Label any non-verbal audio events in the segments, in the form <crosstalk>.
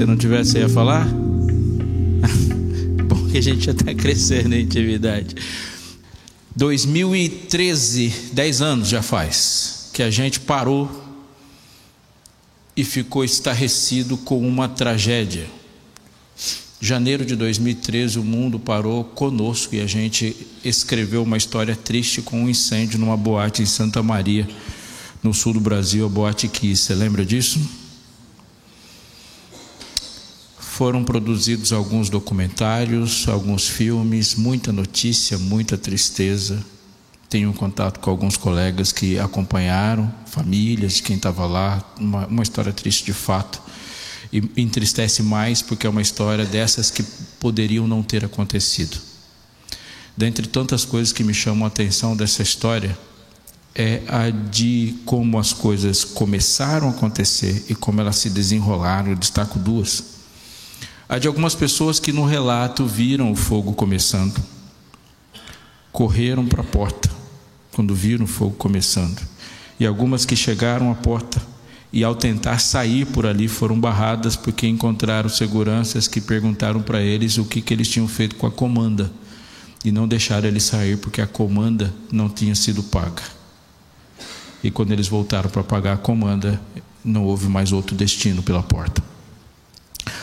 Se não tivesse, ia falar? <laughs> Bom que a gente já está crescendo em intimidade. 2013, 10 anos já faz, que a gente parou e ficou estarrecido com uma tragédia. Janeiro de 2013, o mundo parou conosco e a gente escreveu uma história triste com um incêndio numa boate em Santa Maria, no sul do Brasil, a Boate Kiss. Você lembra disso? Foram produzidos alguns documentários, alguns filmes, muita notícia, muita tristeza. Tenho contato com alguns colegas que acompanharam, famílias de quem estava lá, uma, uma história triste de fato. E entristece mais porque é uma história dessas que poderiam não ter acontecido. Dentre tantas coisas que me chamam a atenção dessa história, é a de como as coisas começaram a acontecer e como elas se desenrolaram. Eu destaco duas. Há de algumas pessoas que no relato viram o fogo começando, correram para a porta quando viram o fogo começando, e algumas que chegaram à porta e ao tentar sair por ali foram barradas porque encontraram seguranças que perguntaram para eles o que, que eles tinham feito com a comanda e não deixaram eles sair porque a comanda não tinha sido paga. E quando eles voltaram para pagar a comanda, não houve mais outro destino pela porta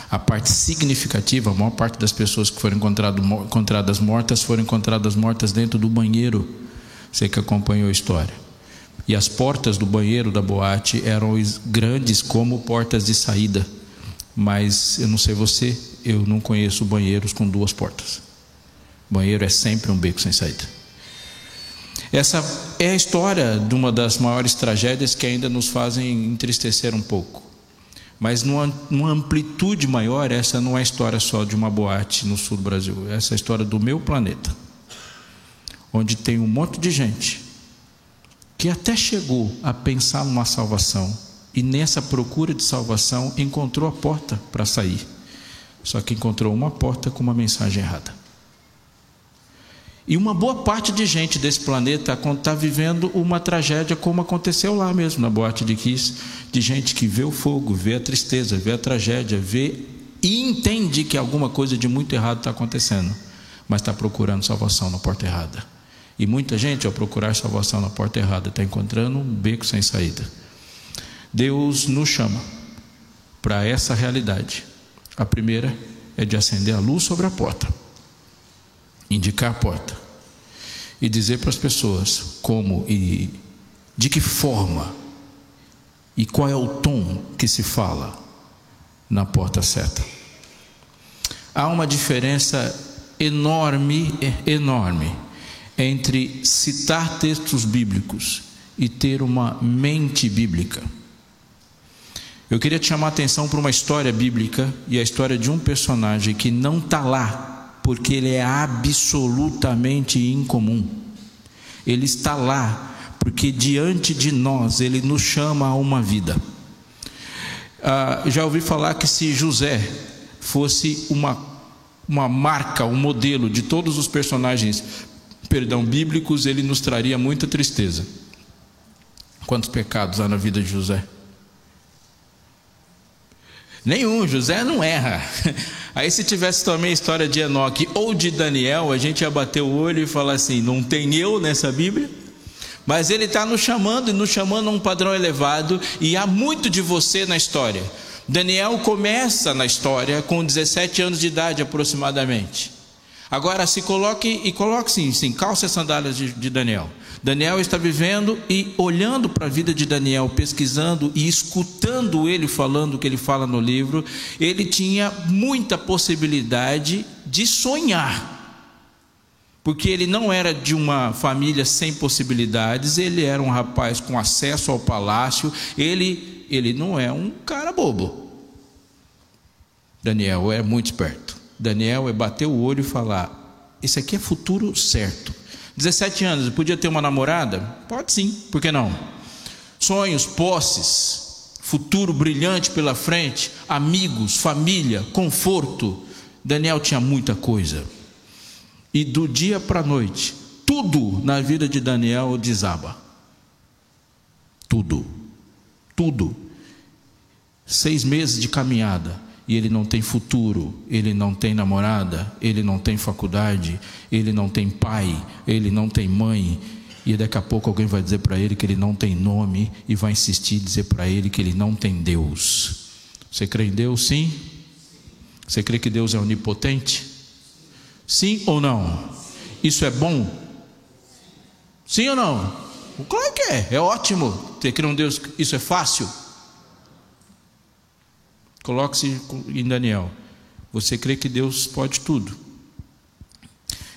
a parte significativa, a maior parte das pessoas que foram encontradas mortas foram encontradas mortas dentro do banheiro. Você que acompanhou a história. E as portas do banheiro da boate eram grandes como portas de saída. Mas eu não sei você, eu não conheço banheiros com duas portas. Banheiro é sempre um beco sem saída. Essa é a história de uma das maiores tragédias que ainda nos fazem entristecer um pouco. Mas numa, numa, amplitude maior, essa não é a história só de uma boate no sul do Brasil, essa é a história do meu planeta, onde tem um monte de gente que até chegou a pensar numa salvação e nessa procura de salvação encontrou a porta para sair, só que encontrou uma porta com uma mensagem errada. E uma boa parte de gente desse planeta está vivendo uma tragédia como aconteceu lá mesmo, na boate de Kiss, de gente que vê o fogo, vê a tristeza, vê a tragédia, vê e entende que alguma coisa de muito errado está acontecendo, mas está procurando salvação na porta errada. E muita gente, ao procurar salvação na porta errada, está encontrando um beco sem saída. Deus nos chama para essa realidade. A primeira é de acender a luz sobre a porta indicar a porta e dizer para as pessoas como e de que forma e qual é o tom que se fala na porta certa. Há uma diferença enorme, enorme entre citar textos bíblicos e ter uma mente bíblica. Eu queria te chamar a atenção para uma história bíblica e a história de um personagem que não está lá porque ele é absolutamente incomum. Ele está lá porque diante de nós ele nos chama a uma vida. Ah, já ouvi falar que se José fosse uma, uma marca, um modelo de todos os personagens, perdão, bíblicos, ele nos traria muita tristeza. Quantos pecados há na vida de José? Nenhum, José não erra. <laughs> Aí se tivesse também a história de Enoque ou de Daniel, a gente ia bater o olho e falar assim: não tem eu nessa Bíblia? Mas ele está nos chamando e nos chamando a um padrão elevado, e há muito de você na história. Daniel começa na história com 17 anos de idade aproximadamente. Agora se coloque e coloque sim, sim, calça as sandálias de, de Daniel. Daniel está vivendo e olhando para a vida de Daniel, pesquisando e escutando ele falando o que ele fala no livro, ele tinha muita possibilidade de sonhar. Porque ele não era de uma família sem possibilidades, ele era um rapaz com acesso ao palácio, ele, ele não é um cara bobo. Daniel é muito esperto. Daniel é bater o olho e falar: Esse aqui é futuro certo. 17 anos, podia ter uma namorada? Pode sim, por que não? Sonhos, posses, futuro brilhante pela frente, amigos, família, conforto. Daniel tinha muita coisa. E do dia para a noite, tudo na vida de Daniel desaba. Tudo. Tudo. Seis meses de caminhada e ele não tem futuro, ele não tem namorada, ele não tem faculdade, ele não tem pai, ele não tem mãe, e daqui a pouco alguém vai dizer para ele que ele não tem nome e vai insistir em dizer para ele que ele não tem Deus. Você crê em Deus? Sim? Você crê que Deus é onipotente? Sim ou não? Isso é bom? Sim ou não? Claro que é, é ótimo ter crer um Deus, isso é fácil. Coloque-se em Daniel. Você crê que Deus pode tudo.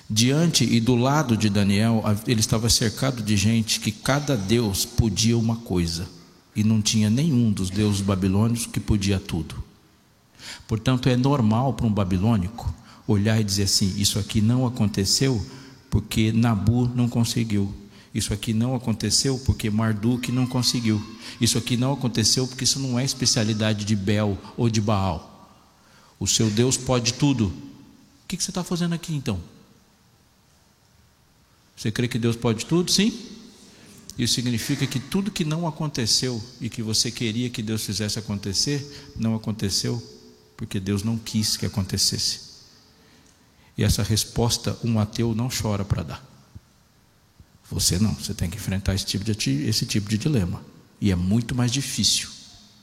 Diante e do lado de Daniel, ele estava cercado de gente que cada deus podia uma coisa, e não tinha nenhum dos deuses babilônicos que podia tudo. Portanto, é normal para um babilônico olhar e dizer assim: Isso aqui não aconteceu porque Nabu não conseguiu. Isso aqui não aconteceu porque Marduk não conseguiu. Isso aqui não aconteceu porque isso não é especialidade de Bel ou de Baal. O seu Deus pode tudo. O que você está fazendo aqui então? Você crê que Deus pode tudo? Sim? Isso significa que tudo que não aconteceu e que você queria que Deus fizesse acontecer, não aconteceu porque Deus não quis que acontecesse. E essa resposta um ateu não chora para dar. Você não, você tem que enfrentar esse tipo, de, esse tipo de dilema. E é muito mais difícil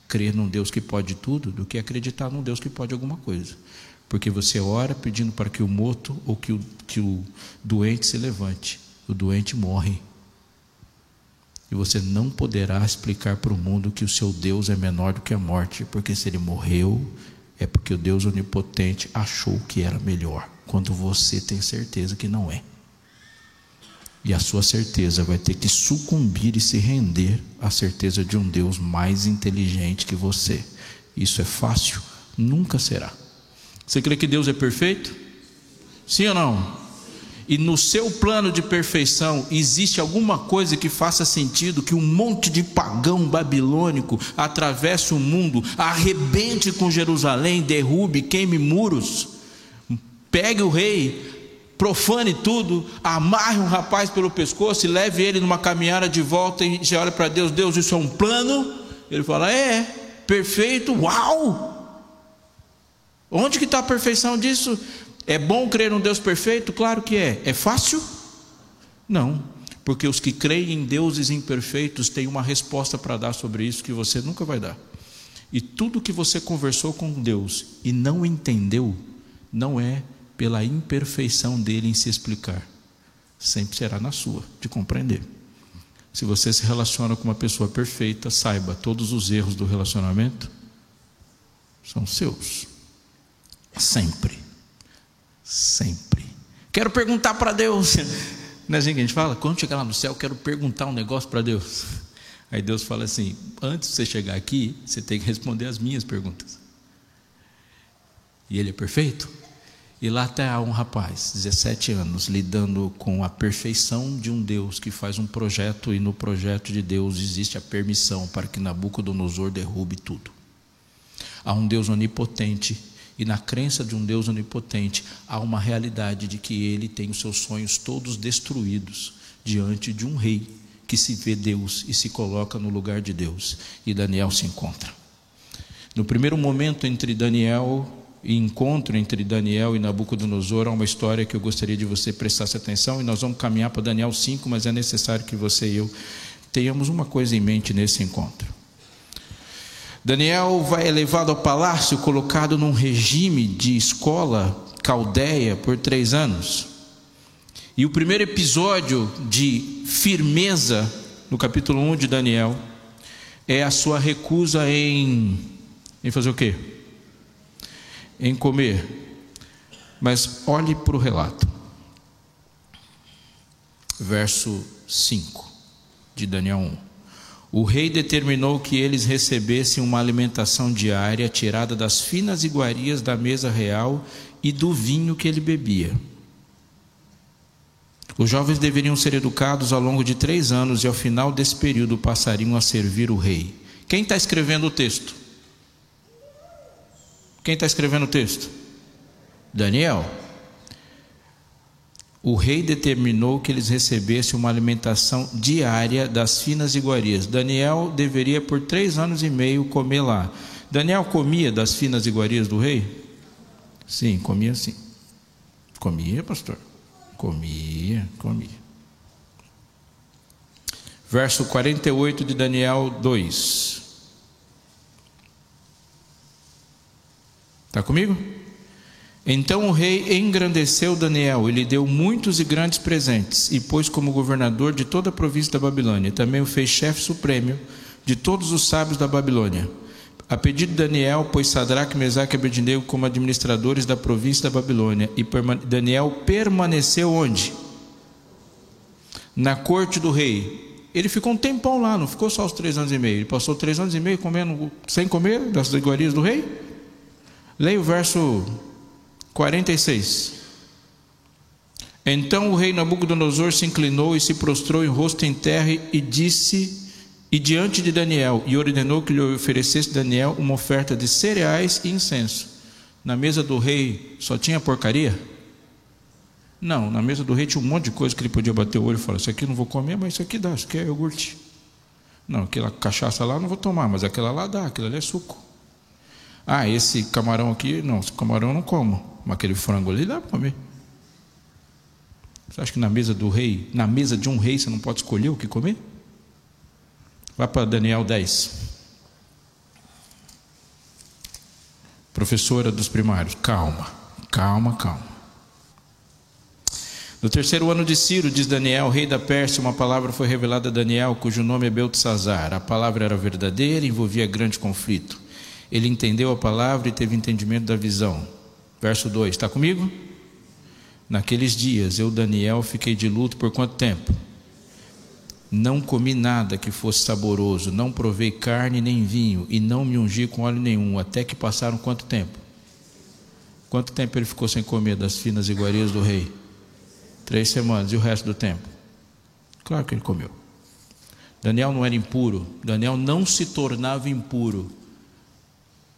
crer num Deus que pode tudo do que acreditar num Deus que pode alguma coisa. Porque você ora pedindo para que o morto ou que o, que o doente se levante. O doente morre. E você não poderá explicar para o mundo que o seu Deus é menor do que a morte, porque se ele morreu, é porque o Deus onipotente achou que era melhor, quando você tem certeza que não é. E a sua certeza vai ter que sucumbir e se render à certeza de um Deus mais inteligente que você. Isso é fácil? Nunca será. Você crê que Deus é perfeito? Sim ou não? E no seu plano de perfeição existe alguma coisa que faça sentido que um monte de pagão babilônico atravesse o mundo, arrebente com Jerusalém, derrube, queime muros, pegue o rei, profane tudo, amarre um rapaz pelo pescoço e leve ele numa caminhada de volta e já olha para Deus, Deus, isso é um plano? Ele fala, é, perfeito, uau! Onde que está a perfeição disso? É bom crer num Deus perfeito? Claro que é. É fácil? Não, porque os que creem em deuses imperfeitos têm uma resposta para dar sobre isso que você nunca vai dar. E tudo que você conversou com Deus e não entendeu, não é pela imperfeição dele em se explicar. Sempre será na sua, de compreender. Se você se relaciona com uma pessoa perfeita, saiba, todos os erros do relacionamento são seus. Sempre. Sempre. Quero perguntar para Deus. <laughs> Não é assim que a gente fala? Quando chegar lá no céu, quero perguntar um negócio para Deus. <laughs> Aí Deus fala assim: antes de você chegar aqui, você tem que responder as minhas perguntas. E Ele é perfeito? E lá está um rapaz, 17 anos, lidando com a perfeição de um Deus que faz um projeto e no projeto de Deus existe a permissão para que Nabucodonosor derrube tudo. Há um Deus onipotente e na crença de um Deus onipotente há uma realidade de que ele tem os seus sonhos todos destruídos diante de um rei que se vê Deus e se coloca no lugar de Deus. E Daniel se encontra. No primeiro momento entre Daniel encontro entre Daniel e Nabucodonosor há uma história que eu gostaria de você prestasse atenção e nós vamos caminhar para Daniel 5, mas é necessário que você e eu tenhamos uma coisa em mente nesse encontro. Daniel vai elevado ao palácio, colocado num regime de escola caldeia por três anos. E o primeiro episódio de firmeza no capítulo 1 de Daniel é a sua recusa em, em fazer o quê? Em comer. Mas olhe para o relato. Verso 5 de Daniel 1. O rei determinou que eles recebessem uma alimentação diária tirada das finas iguarias da mesa real e do vinho que ele bebia. Os jovens deveriam ser educados ao longo de três anos e ao final desse período passariam a servir o rei. Quem está escrevendo o texto? Quem está escrevendo o texto? Daniel. o rei determinou que eles recebessem uma alimentação diária das finas iguarias. Daniel deveria, por três anos e meio, comer lá. Daniel comia das finas iguarias do rei? Sim, comia sim. Comia, pastor? Comia, comia. Verso 48 de Daniel 2. Está comigo? Então o rei engrandeceu Daniel e lhe deu muitos e grandes presentes, e pôs como governador de toda a província da Babilônia. Também o fez chefe supremo de todos os sábios da Babilônia. A pedido de Daniel, pôs Sadraque, Mesaque e Abednego como administradores da província da Babilônia. E Daniel permaneceu onde? Na corte do rei. Ele ficou um tempão lá, não ficou só os três anos e meio. Ele passou três anos e meio comendo, sem comer das iguarias do rei. Leia o verso 46. Então o rei Nabucodonosor se inclinou e se prostrou em rosto em terra e disse, e diante de Daniel, e ordenou que lhe oferecesse Daniel uma oferta de cereais e incenso. Na mesa do rei só tinha porcaria? Não, na mesa do rei tinha um monte de coisa que ele podia bater o olho e falar: Isso aqui não vou comer, mas isso aqui dá, isso aqui é iogurte. Não, aquela cachaça lá não vou tomar, mas aquela lá dá, aquilo ali é suco. Ah, esse camarão aqui, não, esse camarão eu não como. Mas aquele frango ali dá para comer. Você acha que na mesa do rei, na mesa de um rei, você não pode escolher o que comer? Vá para Daniel 10. Professora dos primários, calma, calma, calma. No terceiro ano de Ciro, diz Daniel, rei da Pérsia, uma palavra foi revelada a Daniel, cujo nome é Beltesazar. A palavra era verdadeira e envolvia grande conflito. Ele entendeu a palavra e teve entendimento da visão. Verso 2, está comigo? Naqueles dias eu, Daniel, fiquei de luto por quanto tempo? Não comi nada que fosse saboroso, não provei carne nem vinho, e não me ungi com óleo nenhum, até que passaram quanto tempo? Quanto tempo ele ficou sem comer das finas iguarias do rei? Três semanas, e o resto do tempo? Claro que ele comeu. Daniel não era impuro, Daniel não se tornava impuro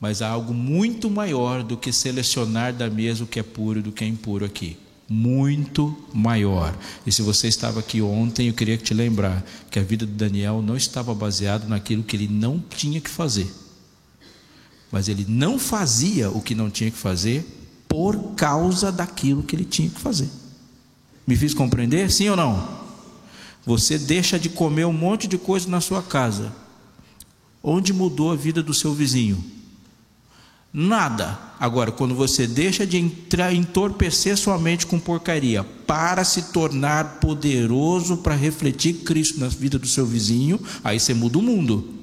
mas há algo muito maior do que selecionar da mesa o que é puro do que é impuro aqui. Muito maior. E se você estava aqui ontem, eu queria te lembrar que a vida de Daniel não estava baseada naquilo que ele não tinha que fazer. Mas ele não fazia o que não tinha que fazer por causa daquilo que ele tinha que fazer. Me fiz compreender? Sim ou não? Você deixa de comer um monte de coisa na sua casa. Onde mudou a vida do seu vizinho? Nada. Agora, quando você deixa de entrar, entorpecer sua mente com porcaria para se tornar poderoso para refletir Cristo na vida do seu vizinho, aí você muda o mundo.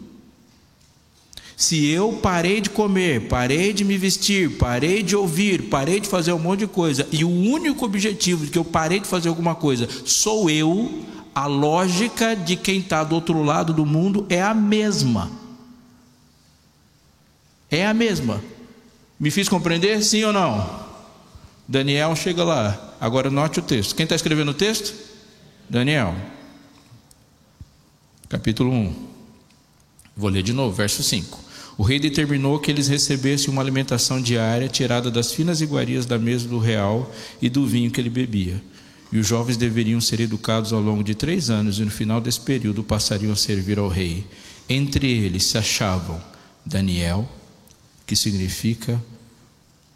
Se eu parei de comer, parei de me vestir, parei de ouvir, parei de fazer um monte de coisa, e o único objetivo de que eu parei de fazer alguma coisa sou eu, a lógica de quem está do outro lado do mundo é a mesma. É a mesma. Me fiz compreender? Sim ou não? Daniel chega lá. Agora note o texto. Quem está escrevendo o texto? Daniel. Capítulo 1. Vou ler de novo, verso 5. O rei determinou que eles recebessem uma alimentação diária tirada das finas iguarias da mesa do real e do vinho que ele bebia. E os jovens deveriam ser educados ao longo de três anos, e no final desse período passariam a servir ao rei. Entre eles se achavam Daniel, que significa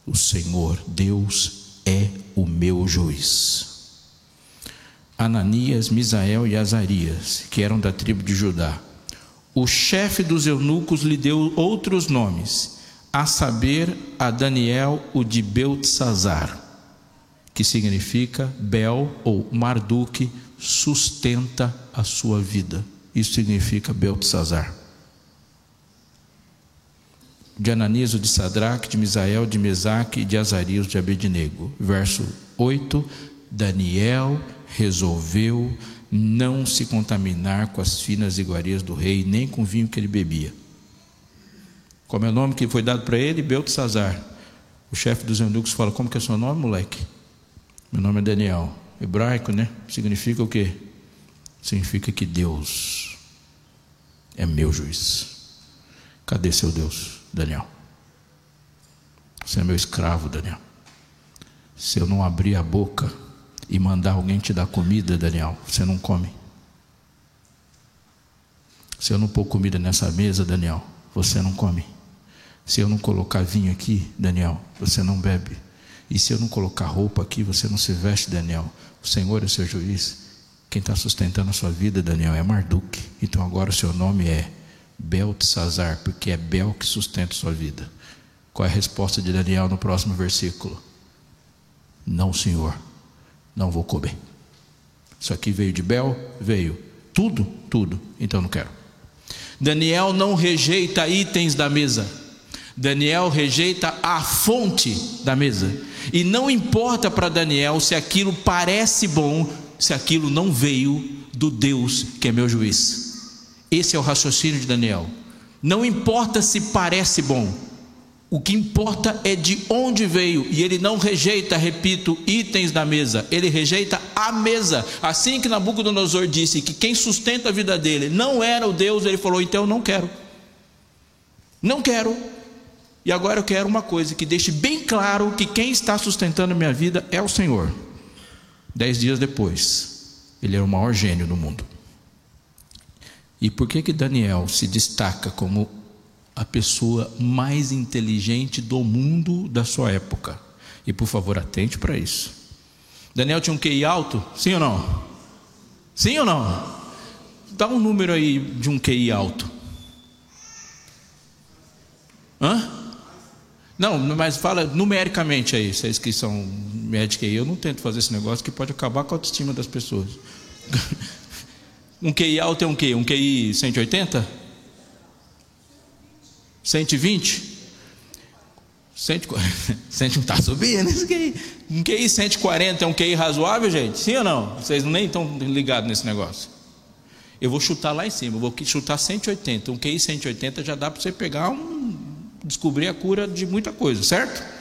o Senhor, Deus é o meu juiz. Ananias, Misael e Azarias, que eram da tribo de Judá. O chefe dos eunucos lhe deu outros nomes, a saber, a Daniel o de Beltesazar, que significa Bel ou Marduk sustenta a sua vida. Isso significa Beltesazar de Ananias, de Sadraque, de Misael, de Mesaque e de Azarias, de Abednego. Verso 8: Daniel resolveu não se contaminar com as finas iguarias do rei, nem com o vinho que ele bebia. Como é o nome que foi dado para ele? Beltesazar. O chefe dos eunucos fala: Como que é seu nome, moleque? Meu nome é Daniel. Hebraico, né? Significa o quê? Significa que Deus é meu juiz. Cadê seu Deus? Daniel. Você é meu escravo, Daniel. Se eu não abrir a boca e mandar alguém te dar comida, Daniel, você não come. Se eu não pôr comida nessa mesa, Daniel, você não come. Se eu não colocar vinho aqui, Daniel, você não bebe. E se eu não colocar roupa aqui, você não se veste, Daniel. O Senhor é seu juiz. Quem está sustentando a sua vida, Daniel, é Marduk. Então agora o seu nome é Beltesazar, porque é Bel que sustenta sua vida. Qual é a resposta de Daniel no próximo versículo? Não, Senhor, não vou comer. Isso aqui veio de Bel? Veio. Tudo? Tudo. Então não quero. Daniel não rejeita itens da mesa. Daniel rejeita a fonte da mesa. E não importa para Daniel se aquilo parece bom, se aquilo não veio do Deus que é meu juiz. Esse é o raciocínio de Daniel. Não importa se parece bom, o que importa é de onde veio, e ele não rejeita, repito, itens da mesa, ele rejeita a mesa. Assim que Nabucodonosor disse que quem sustenta a vida dele não era o Deus, ele falou: então eu não quero. Não quero. E agora eu quero uma coisa que deixe bem claro que quem está sustentando a minha vida é o Senhor. Dez dias depois, ele era o maior gênio do mundo. E por que que Daniel se destaca como a pessoa mais inteligente do mundo da sua época. E por favor, atente para isso. Daniel tinha um QI alto? Sim ou não? Sim ou não? Dá um número aí de um QI alto. Hã? Não, mas fala numericamente aí, vocês que são médicos aí, eu não tento fazer esse negócio que pode acabar com a autoestima das pessoas. <laughs> um QI alto é um quê? Um QI 180? 120? 140. 100 está subindo isso QI. Um QI 140 é um QI razoável, gente? Sim ou não? Vocês nem estão ligados nesse negócio. Eu vou chutar lá em cima, eu vou chutar 180. Um QI 180 já dá para você pegar um. descobrir a cura de muita coisa, certo?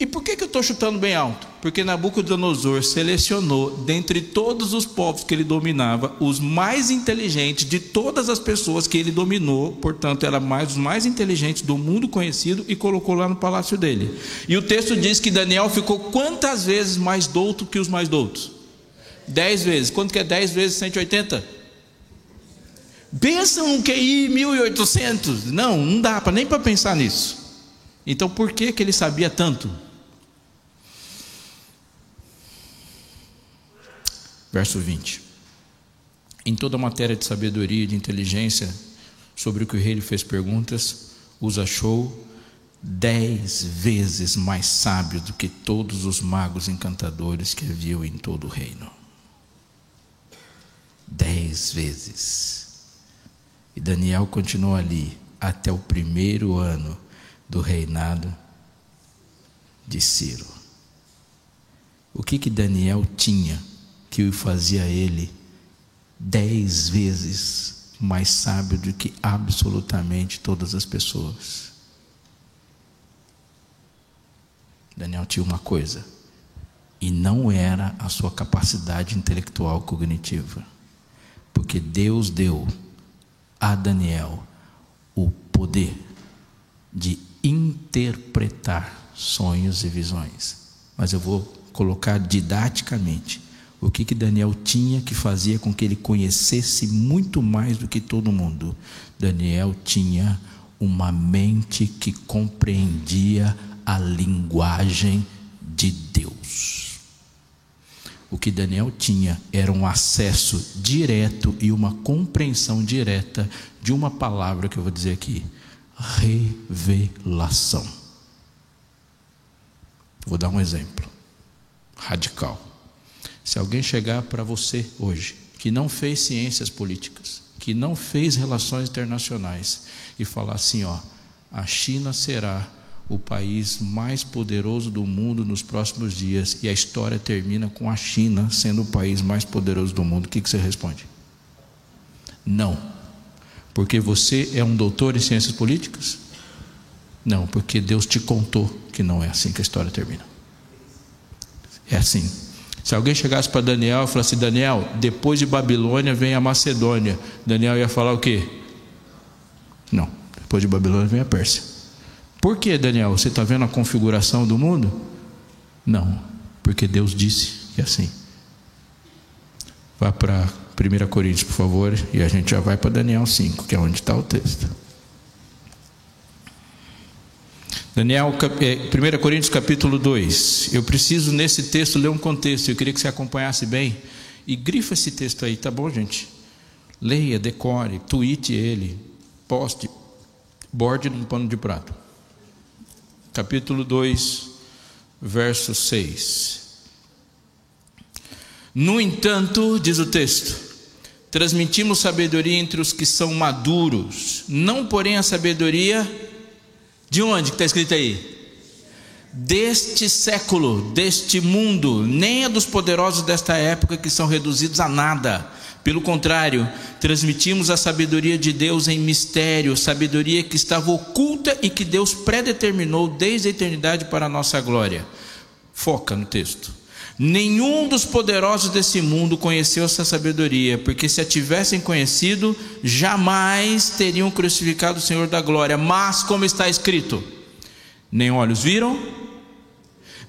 E por que, que eu estou chutando bem alto? Porque Nabucodonosor selecionou, dentre todos os povos que ele dominava, os mais inteligentes de todas as pessoas que ele dominou, portanto, era mais os mais inteligentes do mundo conhecido, e colocou lá no palácio dele. E o texto diz que Daniel ficou quantas vezes mais douto que os mais doutos? Dez vezes. Quanto que é dez vezes 180? Pensa um QI 1800. Não, não dá para nem para pensar nisso. Então, por que, que ele sabia tanto? Verso 20. Em toda matéria de sabedoria e de inteligência, sobre o que o rei lhe fez perguntas, os achou dez vezes mais sábio do que todos os magos encantadores que havia em todo o reino. Dez vezes. E Daniel continuou ali até o primeiro ano do reinado de Ciro. O que que Daniel tinha que o fazia ele dez vezes mais sábio do que absolutamente todas as pessoas. Daniel tinha uma coisa, e não era a sua capacidade intelectual cognitiva, porque Deus deu a Daniel o poder de interpretar sonhos e visões. Mas eu vou colocar didaticamente o que, que Daniel tinha que fazia com que ele conhecesse muito mais do que todo mundo? Daniel tinha uma mente que compreendia a linguagem de Deus. O que Daniel tinha era um acesso direto e uma compreensão direta de uma palavra que eu vou dizer aqui: revelação. Vou dar um exemplo radical. Se alguém chegar para você hoje, que não fez ciências políticas, que não fez relações internacionais, e falar assim: ó, a China será o país mais poderoso do mundo nos próximos dias, e a história termina com a China sendo o país mais poderoso do mundo, o que, que você responde? Não. Porque você é um doutor em ciências políticas? Não, porque Deus te contou que não é assim que a história termina. É assim. Se alguém chegasse para Daniel e falasse: Daniel, depois de Babilônia vem a Macedônia. Daniel ia falar o quê? Não, depois de Babilônia vem a Pérsia. Por que, Daniel? Você está vendo a configuração do mundo? Não, porque Deus disse que é assim. Vá para 1 Coríntios, por favor, e a gente já vai para Daniel 5, que é onde está o texto. Daniel, 1 é, Coríntios capítulo 2. Eu preciso nesse texto ler um contexto, eu queria que você acompanhasse bem. E grifa esse texto aí, tá bom, gente? Leia, decore, tweete ele, poste, borde no pano de prato. Capítulo 2, verso 6. No entanto, diz o texto, transmitimos sabedoria entre os que são maduros, não porém a sabedoria de onde que está escrito aí? Deste século, deste mundo, nem a dos poderosos desta época que são reduzidos a nada. Pelo contrário, transmitimos a sabedoria de Deus em mistério, sabedoria que estava oculta e que Deus predeterminou desde a eternidade para a nossa glória. Foca no texto. Nenhum dos poderosos desse mundo conheceu essa sabedoria, porque se a tivessem conhecido, jamais teriam crucificado o Senhor da glória. Mas, como está escrito, nem olhos viram,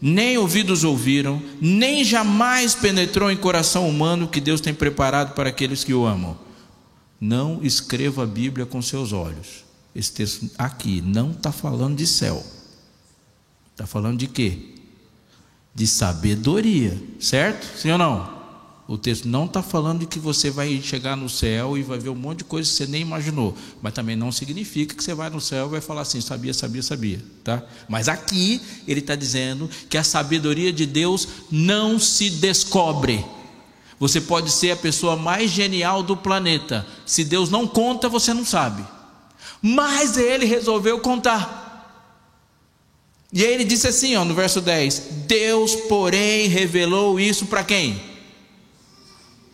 nem ouvidos ouviram, nem jamais penetrou em coração humano o que Deus tem preparado para aqueles que o amam. Não escreva a Bíblia com seus olhos. Esse texto aqui não está falando de céu, está falando de quê? De sabedoria, certo? Sim ou não? O texto não está falando de que você vai chegar no céu e vai ver um monte de coisa que você nem imaginou, mas também não significa que você vai no céu e vai falar assim, sabia, sabia, sabia, tá? Mas aqui ele está dizendo que a sabedoria de Deus não se descobre. Você pode ser a pessoa mais genial do planeta, se Deus não conta, você não sabe. Mas ele resolveu contar. E aí ele disse assim, ó, no verso 10: Deus, porém, revelou isso para quem?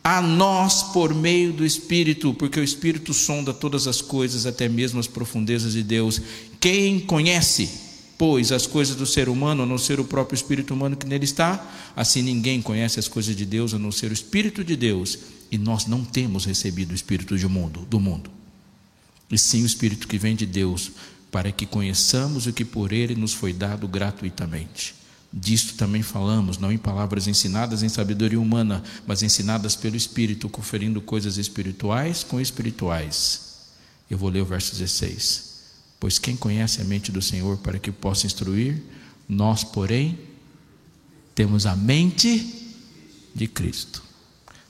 A nós por meio do Espírito, porque o Espírito sonda todas as coisas, até mesmo as profundezas de Deus. Quem conhece, pois, as coisas do ser humano, a não ser o próprio Espírito humano que nele está? Assim ninguém conhece as coisas de Deus, a não ser o Espírito de Deus. E nós não temos recebido o Espírito do mundo, do mundo, e sim o Espírito que vem de Deus para que conheçamos o que por ele nos foi dado gratuitamente. Disto também falamos, não em palavras ensinadas em sabedoria humana, mas ensinadas pelo Espírito, conferindo coisas espirituais com espirituais. Eu vou ler o verso 16. Pois quem conhece a mente do Senhor para que possa instruir, nós, porém, temos a mente de Cristo.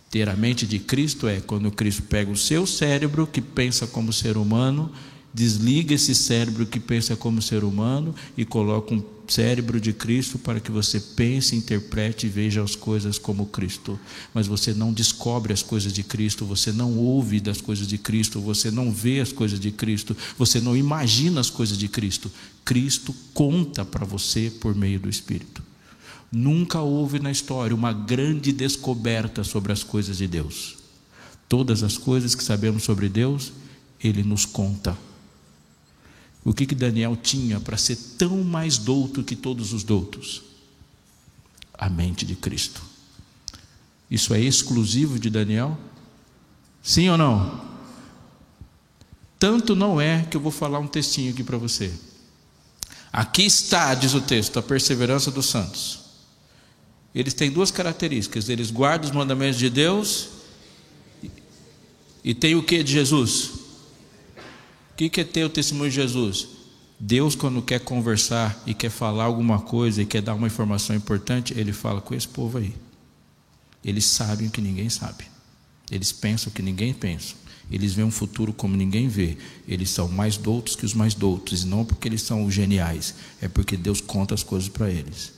Ter a mente de Cristo é quando Cristo pega o seu cérebro, que pensa como ser humano, desliga esse cérebro que pensa como ser humano e coloca um cérebro de Cristo para que você pense, interprete e veja as coisas como Cristo. Mas você não descobre as coisas de Cristo, você não ouve das coisas de Cristo, você não vê as coisas de Cristo, você não imagina as coisas de Cristo. Cristo conta para você por meio do Espírito. Nunca houve na história uma grande descoberta sobre as coisas de Deus. Todas as coisas que sabemos sobre Deus, Ele nos conta o que, que Daniel tinha para ser tão mais douto que todos os doutos? A mente de Cristo. Isso é exclusivo de Daniel? Sim ou não? Tanto não é que eu vou falar um textinho aqui para você. Aqui está, diz o texto, a perseverança dos santos. Eles têm duas características: eles guardam os mandamentos de Deus e tem o que de Jesus? O que é ter o testemunho de Jesus? Deus, quando quer conversar e quer falar alguma coisa e quer dar uma informação importante, ele fala com esse povo aí. Eles sabem o que ninguém sabe. Eles pensam o que ninguém pensa. Eles veem um futuro como ninguém vê. Eles são mais doutos que os mais doutos. E não porque eles são os geniais, é porque Deus conta as coisas para eles.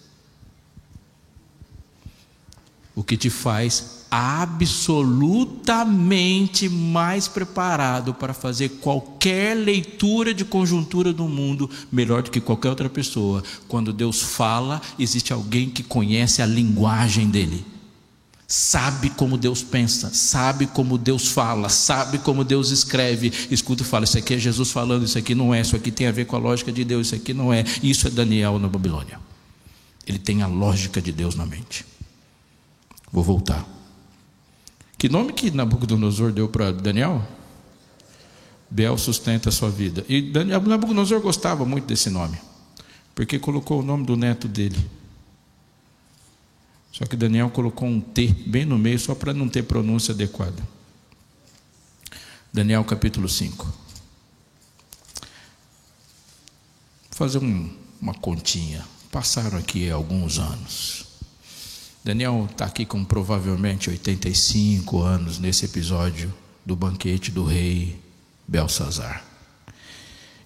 O que te faz absolutamente mais preparado para fazer qualquer leitura de conjuntura do mundo melhor do que qualquer outra pessoa. Quando Deus fala, existe alguém que conhece a linguagem dele. Sabe como Deus pensa, sabe como Deus fala, sabe como Deus escreve. Escuta e fala: Isso aqui é Jesus falando, isso aqui não é, isso aqui tem a ver com a lógica de Deus, isso aqui não é. Isso é Daniel na Babilônia. Ele tem a lógica de Deus na mente. Vou voltar. Que nome que Nabucodonosor deu para Daniel? Bel sustenta a sua vida. E Daniel, Nabucodonosor gostava muito desse nome, porque colocou o nome do neto dele. Só que Daniel colocou um T bem no meio só para não ter pronúncia adequada. Daniel capítulo 5. Vou fazer um, uma continha. Passaram aqui alguns anos. Daniel está aqui com provavelmente 85 anos nesse episódio do banquete do rei Belsazar.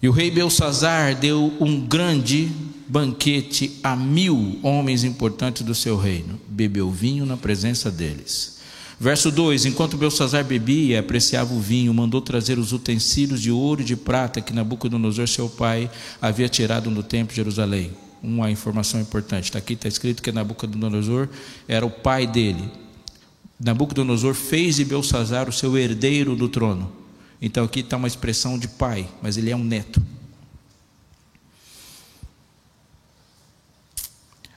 E o rei Belsazar deu um grande banquete a mil homens importantes do seu reino. Bebeu vinho na presença deles. Verso 2: Enquanto Belsazar bebia e apreciava o vinho, mandou trazer os utensílios de ouro e de prata que Nabucodonosor, seu pai, havia tirado no templo de Jerusalém. Uma informação importante: está aqui está escrito que Nabucodonosor era o pai dele. Nabucodonosor fez de Belsazar o seu herdeiro do trono. Então aqui está uma expressão de pai, mas ele é um neto.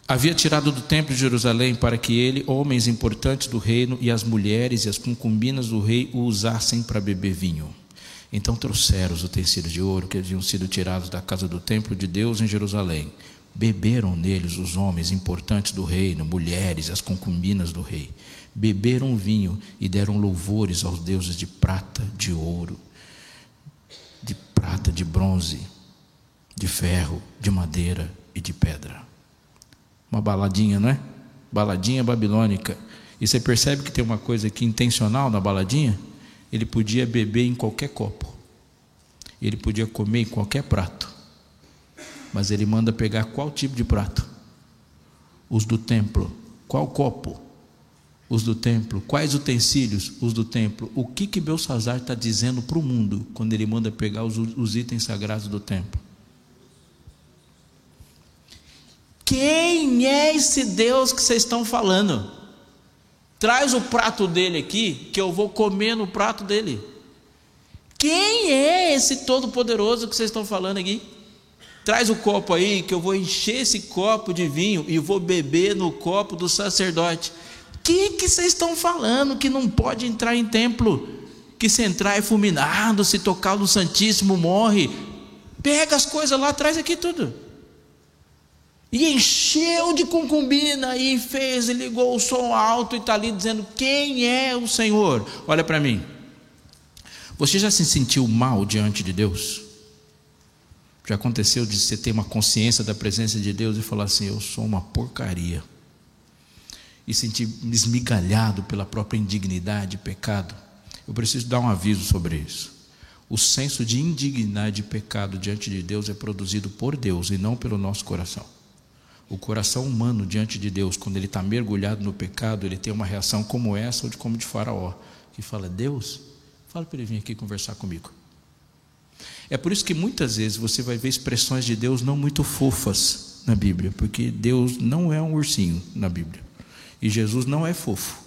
Havia tirado do templo de Jerusalém para que ele, homens importantes do reino e as mulheres e as concubinas do rei o usassem para beber vinho. Então trouxeram os utensílios de ouro que haviam sido tirados da casa do templo de Deus em Jerusalém. Beberam neles os homens importantes do reino, mulheres, as concubinas do rei beberam vinho e deram louvores aos deuses de prata, de ouro, de prata, de bronze, de ferro, de madeira e de pedra. Uma baladinha, não é? Baladinha babilônica. E você percebe que tem uma coisa aqui intencional na baladinha? Ele podia beber em qualquer copo. Ele podia comer em qualquer prato. Mas ele manda pegar qual tipo de prato? Os do templo. Qual copo? os do templo. Quais utensílios? Os do templo. O que que Belsazar está dizendo para o mundo quando ele manda pegar os, os itens sagrados do templo? Quem é esse Deus que vocês estão falando? Traz o prato dele aqui, que eu vou comer no prato dele. Quem é esse Todo-Poderoso que vocês estão falando aqui? Traz o copo aí, que eu vou encher esse copo de vinho e vou beber no copo do sacerdote que que vocês estão falando que não pode entrar em templo? Que se entrar é fulminado, se tocar no Santíssimo morre. Pega as coisas lá, traz aqui tudo. E encheu de concubina e fez, e ligou o som alto e está ali dizendo: Quem é o Senhor? Olha para mim. Você já se sentiu mal diante de Deus? Já aconteceu de você ter uma consciência da presença de Deus e falar assim: Eu sou uma porcaria e sentir esmigalhado pela própria indignidade e pecado, eu preciso dar um aviso sobre isso. O senso de indignidade e pecado diante de Deus é produzido por Deus e não pelo nosso coração. O coração humano diante de Deus, quando ele está mergulhado no pecado, ele tem uma reação como essa ou de como de Faraó, que fala: Deus, fala para ele vir aqui conversar comigo. É por isso que muitas vezes você vai ver expressões de Deus não muito fofas na Bíblia, porque Deus não é um ursinho na Bíblia. E Jesus não é fofo.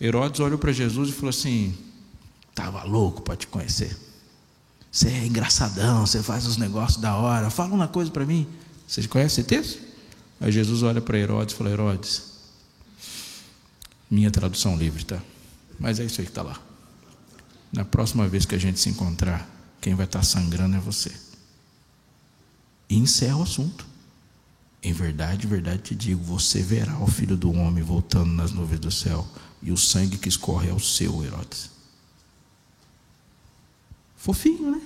Herodes olhou para Jesus e falou assim: estava louco para te conhecer. Você é engraçadão, você faz os negócios da hora. Fala uma coisa para mim. Você conhece esse texto? Aí Jesus olha para Herodes e fala: Herodes, minha tradução livre, tá? Mas é isso aí que está lá. Na próxima vez que a gente se encontrar, quem vai estar sangrando é você. E encerra o assunto. Em verdade, verdade te digo: você verá o filho do homem voltando nas nuvens do céu, e o sangue que escorre é o seu, Herodes. Fofinho, né?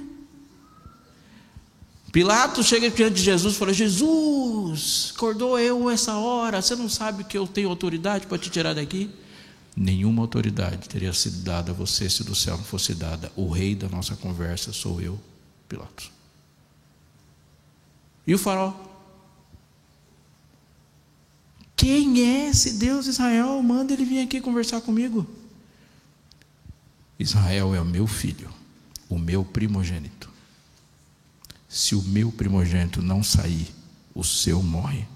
Pilatos chega diante de Jesus e fala: Jesus, acordou eu essa hora, você não sabe que eu tenho autoridade para te tirar daqui? Nenhuma autoridade teria sido dada a você se do céu não fosse dada. O rei da nossa conversa sou eu, Pilatos. E o farol? Quem é esse Deus Israel? Manda ele vir aqui conversar comigo. Israel é o meu filho, o meu primogênito. Se o meu primogênito não sair, o seu morre.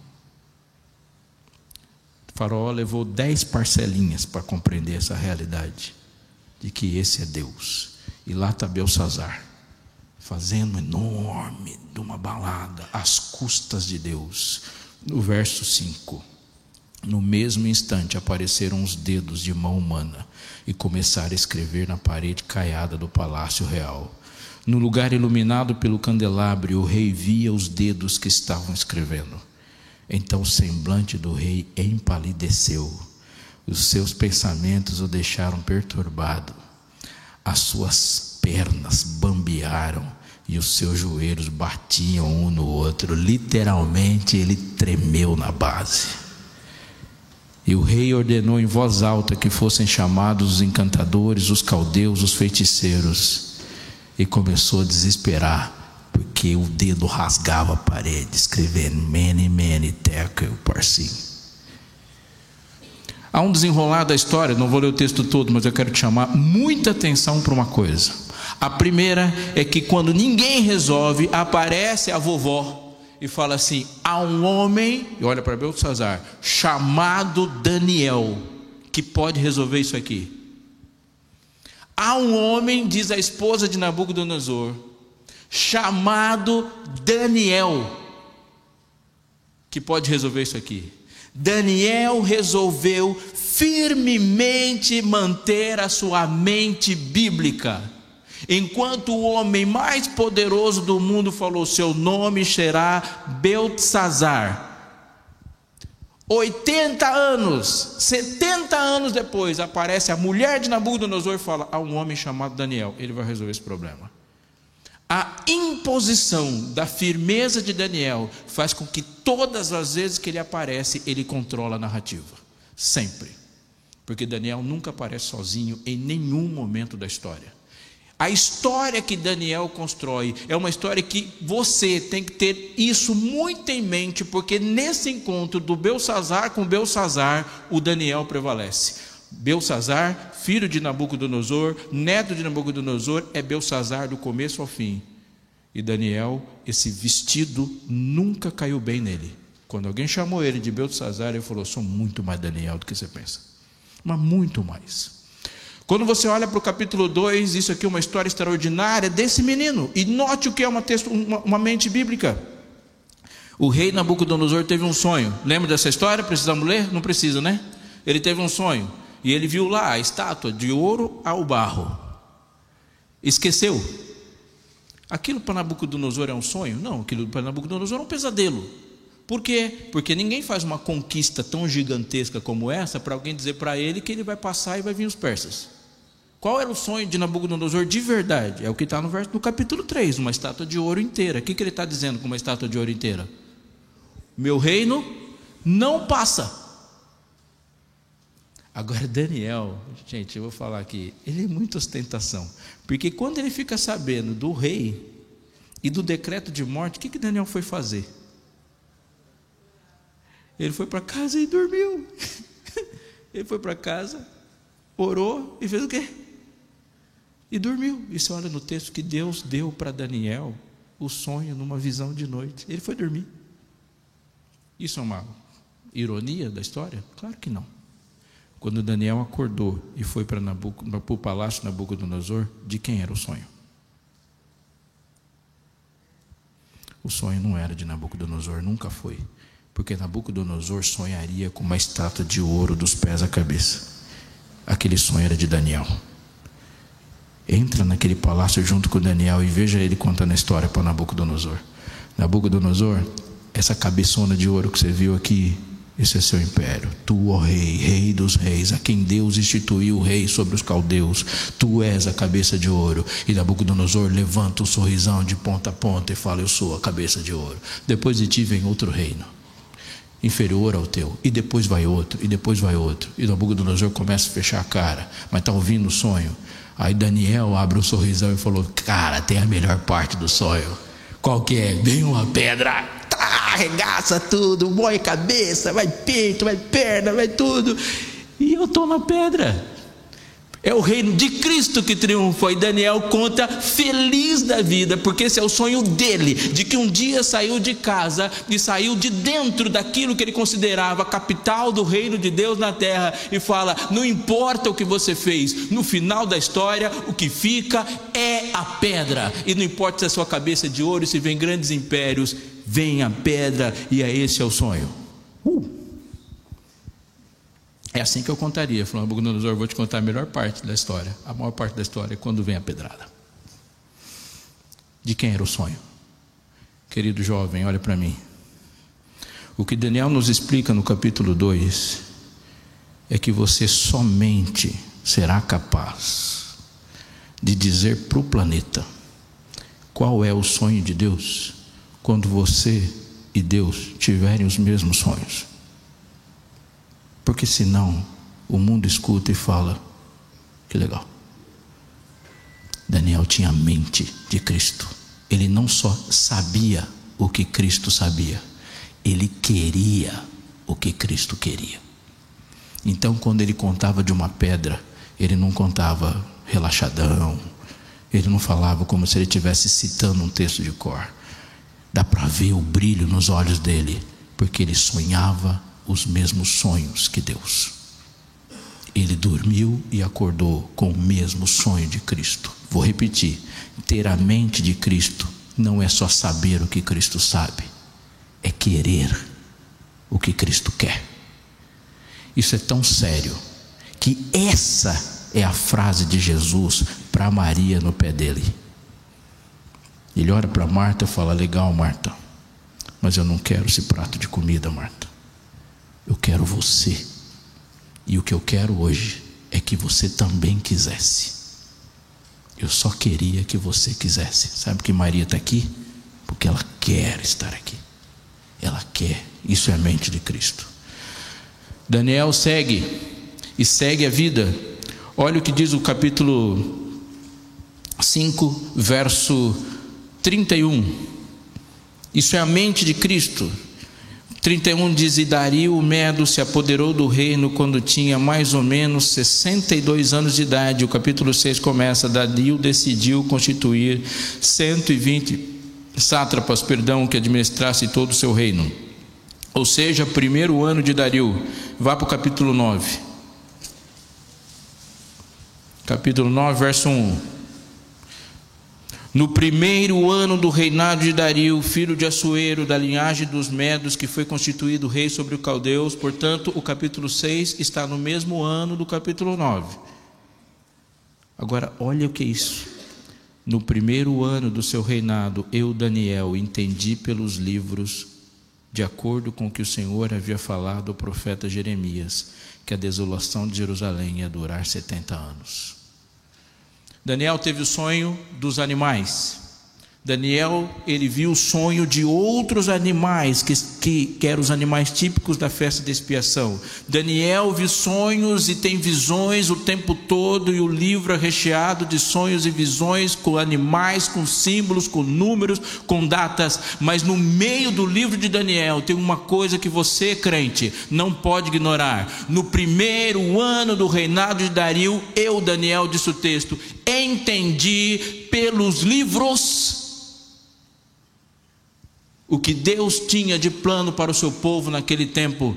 Faraó levou dez parcelinhas para compreender essa realidade de que esse é Deus. E lá está Belsazar, fazendo enorme de uma balada às custas de Deus. No verso 5. No mesmo instante apareceram os dedos de mão humana e começaram a escrever na parede caiada do palácio real. No lugar iluminado pelo candelabro, o rei via os dedos que estavam escrevendo. Então o semblante do rei empalideceu, os seus pensamentos o deixaram perturbado, as suas pernas bambearam e os seus joelhos batiam um no outro. Literalmente ele tremeu na base. E o rei ordenou em voz alta que fossem chamados os encantadores, os caldeus, os feiticeiros, e começou a desesperar, porque o dedo rasgava a parede, escrevendo Mene, Mene, Tekel, Parsim. Há um desenrolar da história, não vou ler o texto todo, mas eu quero te chamar muita atenção para uma coisa. A primeira é que quando ninguém resolve, aparece a vovó e fala assim: há um homem, e olha para Belsazar, chamado Daniel, que pode resolver isso aqui. Há um homem, diz a esposa de Nabucodonosor, chamado Daniel, que pode resolver isso aqui. Daniel resolveu firmemente manter a sua mente bíblica Enquanto o homem mais poderoso do mundo falou: Seu nome será Beltzazar. 80 anos, 70 anos depois, aparece a mulher de Nabucodonosor e fala: Há um homem chamado Daniel, ele vai resolver esse problema. A imposição da firmeza de Daniel faz com que todas as vezes que ele aparece, ele controla a narrativa. Sempre. Porque Daniel nunca aparece sozinho em nenhum momento da história. A história que Daniel constrói é uma história que você tem que ter isso muito em mente, porque nesse encontro do Belsazar com Belsazar, o Daniel prevalece. Belsazar, filho de Nabucodonosor, neto de Nabucodonosor, é Belsazar do começo ao fim. E Daniel, esse vestido nunca caiu bem nele. Quando alguém chamou ele de Belsazar, ele falou: Sou muito mais Daniel do que você pensa. Mas muito mais. Quando você olha para o capítulo 2, isso aqui é uma história extraordinária desse menino. E note o que é uma, texto, uma, uma mente bíblica. O rei Nabucodonosor teve um sonho. Lembra dessa história? Precisamos ler? Não precisa, né? Ele teve um sonho. E ele viu lá a estátua de ouro ao barro. Esqueceu. Aquilo para Nabucodonosor é um sonho? Não, aquilo para Nabucodonosor é um pesadelo. Por quê? Porque ninguém faz uma conquista tão gigantesca como essa para alguém dizer para ele que ele vai passar e vai vir os persas. Qual era o sonho de Nabucodonosor de verdade? É o que está no, verso, no capítulo 3, uma estátua de ouro inteira. O que, que ele está dizendo com uma estátua de ouro inteira? Meu reino não passa. Agora, Daniel, gente, eu vou falar aqui, ele é muita ostentação. Porque quando ele fica sabendo do rei e do decreto de morte, o que, que Daniel foi fazer? Ele foi para casa e dormiu. <laughs> ele foi para casa, orou e fez o quê? E dormiu. E você olha no texto que Deus deu para Daniel o sonho numa visão de noite. Ele foi dormir. Isso é uma ironia da história? Claro que não. Quando Daniel acordou e foi para, para o palácio Nabucodonosor, de quem era o sonho? O sonho não era de Nabucodonosor, nunca foi. Porque Nabucodonosor sonharia com uma estátua de ouro dos pés à cabeça. Aquele sonho era de Daniel. Entra naquele palácio junto com Daniel e veja ele contando a história para Nabucodonosor. Nabucodonosor, essa cabeçona de ouro que você viu aqui, esse é seu império. Tu, ó rei, rei dos reis, a quem Deus instituiu o rei sobre os caldeus, tu és a cabeça de ouro. E Nabucodonosor levanta o sorrisão de ponta a ponta e fala: Eu sou a cabeça de ouro. Depois de ti vem outro reino, inferior ao teu. E depois vai outro, e depois vai outro. E Nabucodonosor começa a fechar a cara, mas está ouvindo o sonho. Aí Daniel abre um sorrisão e falou: Cara, tem a melhor parte do sonho. Qual que é? Vem uma pedra, arregaça tudo, moe cabeça, vai peito, vai perna, vai tudo. E eu estou na pedra. É o reino de Cristo que triunfa. E Daniel conta feliz da vida, porque esse é o sonho dele, de que um dia saiu de casa e saiu de dentro daquilo que ele considerava a capital do reino de Deus na terra e fala: não importa o que você fez, no final da história o que fica é a pedra. E não importa se a sua cabeça é de ouro, se vem grandes impérios, vem a pedra e é esse é o sonho. Uh. É assim que eu contaria. Falou, Nabucodonosor, vou te contar a melhor parte da história. A maior parte da história é quando vem a pedrada. De quem era o sonho? Querido jovem, olha para mim. O que Daniel nos explica no capítulo 2 é que você somente será capaz de dizer para o planeta qual é o sonho de Deus quando você e Deus tiverem os mesmos sonhos. Porque senão o mundo escuta e fala: que legal. Daniel tinha a mente de Cristo. Ele não só sabia o que Cristo sabia, ele queria o que Cristo queria. Então, quando ele contava de uma pedra, ele não contava relaxadão, ele não falava como se ele estivesse citando um texto de cor. Dá para ver o brilho nos olhos dele, porque ele sonhava os mesmos sonhos que Deus. Ele dormiu e acordou com o mesmo sonho de Cristo. Vou repetir: ter a mente de Cristo não é só saber o que Cristo sabe, é querer o que Cristo quer. Isso é tão sério que essa é a frase de Jesus para Maria no pé dele. Ele olha para Marta e fala: Legal, Marta, mas eu não quero esse prato de comida, Marta. Eu quero você. E o que eu quero hoje é que você também quisesse. Eu só queria que você quisesse. Sabe que Maria está aqui? Porque ela quer estar aqui. Ela quer. Isso é a mente de Cristo. Daniel segue e segue a vida. Olha o que diz o capítulo 5, verso 31. Isso é a mente de Cristo. 31 diz: E Dario o Medo se apoderou do reino quando tinha mais ou menos 62 anos de idade. O capítulo 6 começa: Dario decidiu constituir 120 sátrapas, perdão, que administrasse todo o seu reino. Ou seja, primeiro ano de Dario. Vá para o capítulo 9. Capítulo 9, verso 1. No primeiro ano do reinado de Dario, filho de Assuero, da linhagem dos Medos, que foi constituído rei sobre os caldeus, portanto, o capítulo 6 está no mesmo ano do capítulo 9. Agora, olha o que é isso. No primeiro ano do seu reinado, eu, Daniel, entendi pelos livros, de acordo com o que o Senhor havia falado ao profeta Jeremias, que a desolação de Jerusalém ia durar 70 anos. Daniel teve o sonho dos animais. Daniel, ele viu o sonho de outros animais, que, que, que eram os animais típicos da festa de expiação. Daniel viu sonhos e tem visões o tempo todo, e o livro é recheado de sonhos e visões com animais, com símbolos, com números, com datas. Mas no meio do livro de Daniel tem uma coisa que você, crente, não pode ignorar. No primeiro ano do reinado de Dario, eu, Daniel, disse o texto, entendi pelos livros o que Deus tinha de plano para o seu povo naquele tempo.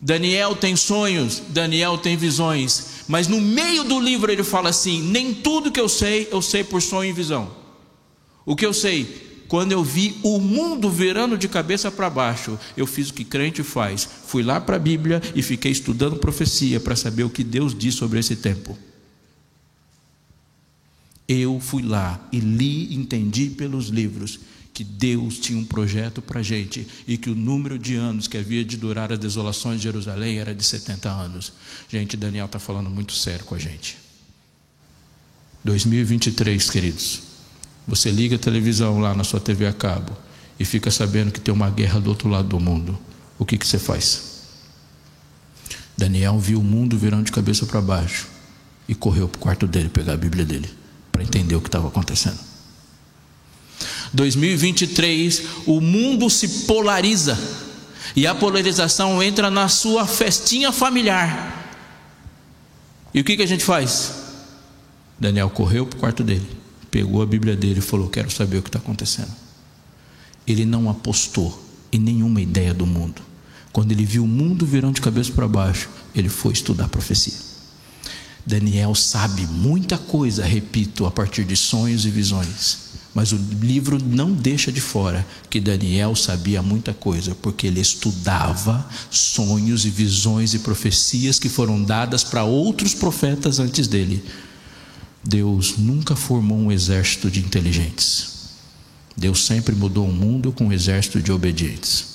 Daniel tem sonhos, Daniel tem visões, mas no meio do livro ele fala assim: nem tudo que eu sei, eu sei por sonho e visão. O que eu sei? Quando eu vi o mundo virando de cabeça para baixo, eu fiz o que crente faz. Fui lá para a Bíblia e fiquei estudando profecia para saber o que Deus diz sobre esse tempo. Eu fui lá e li, entendi pelos livros que Deus tinha um projeto para a gente e que o número de anos que havia de durar as desolações de Jerusalém era de 70 anos. Gente, Daniel está falando muito sério com a gente. 2023, queridos. Você liga a televisão lá na sua TV a cabo e fica sabendo que tem uma guerra do outro lado do mundo. O que, que você faz? Daniel viu o mundo virando de cabeça para baixo e correu para o quarto dele pegar a Bíblia dele para entender o que estava acontecendo. 2023, o mundo se polariza. E a polarização entra na sua festinha familiar. E o que, que a gente faz? Daniel correu para o quarto dele, pegou a Bíblia dele e falou: Quero saber o que está acontecendo. Ele não apostou em nenhuma ideia do mundo. Quando ele viu o mundo virando de cabeça para baixo, ele foi estudar profecia. Daniel sabe muita coisa, repito, a partir de sonhos e visões. Mas o livro não deixa de fora que Daniel sabia muita coisa, porque ele estudava sonhos e visões e profecias que foram dadas para outros profetas antes dele. Deus nunca formou um exército de inteligentes. Deus sempre mudou o mundo com um exército de obedientes.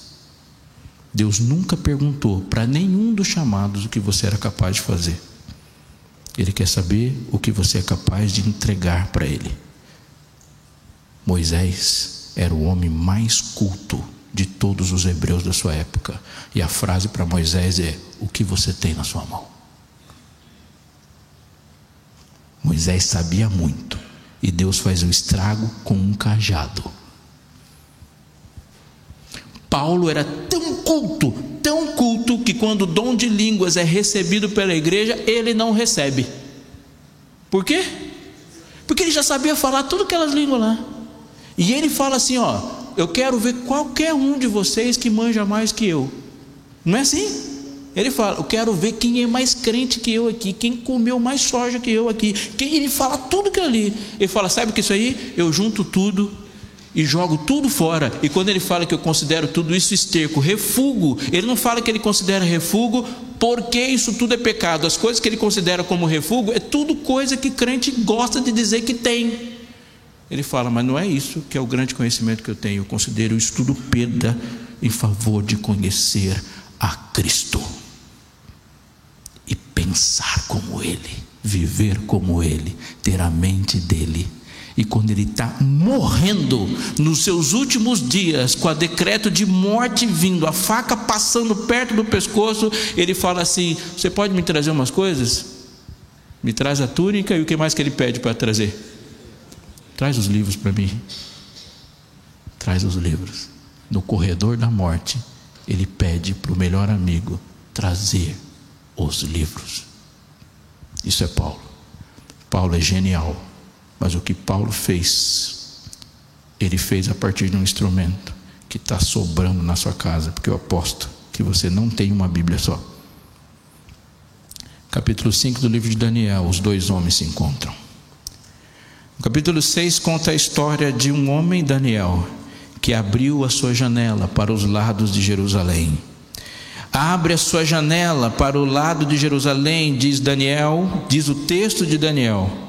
Deus nunca perguntou para nenhum dos chamados o que você era capaz de fazer. Ele quer saber o que você é capaz de entregar para Ele. Moisés era o homem mais culto de todos os hebreus da sua época. E a frase para Moisés é: O que você tem na sua mão? Moisés sabia muito. E Deus faz o estrago com um cajado. Paulo era tão culto, tão culto, que quando o dom de línguas é recebido pela igreja, ele não recebe. Por quê? Porque ele já sabia falar todas aquelas línguas lá. E ele fala assim: Ó, eu quero ver qualquer um de vocês que manja mais que eu. Não é assim? Ele fala: Eu quero ver quem é mais crente que eu aqui, quem comeu mais soja que eu aqui. Quem, ele fala tudo que ali. Ele fala: Sabe o que é isso aí? Eu junto tudo e jogo tudo fora. E quando ele fala que eu considero tudo isso esterco, refugo, ele não fala que ele considera refugo porque isso tudo é pecado. As coisas que ele considera como refugo é tudo coisa que crente gosta de dizer que tem. Ele fala, mas não é isso que é o grande conhecimento que eu tenho. Eu considero isso tudo perda em favor de conhecer a Cristo e pensar como Ele, viver como Ele, ter a mente dele e quando ele está morrendo, nos seus últimos dias, com a decreto de morte vindo, a faca passando perto do pescoço, ele fala assim: Você pode me trazer umas coisas? Me traz a túnica e o que mais que ele pede para trazer? Traz os livros para mim. Traz os livros. No corredor da morte, ele pede para o melhor amigo trazer os livros. Isso é Paulo. Paulo é genial. Mas o que Paulo fez, ele fez a partir de um instrumento que está sobrando na sua casa, porque eu aposto que você não tem uma Bíblia só. Capítulo 5 do livro de Daniel, os dois homens se encontram. O capítulo 6 conta a história de um homem, Daniel, que abriu a sua janela para os lados de Jerusalém. Abre a sua janela para o lado de Jerusalém, diz Daniel, diz o texto de Daniel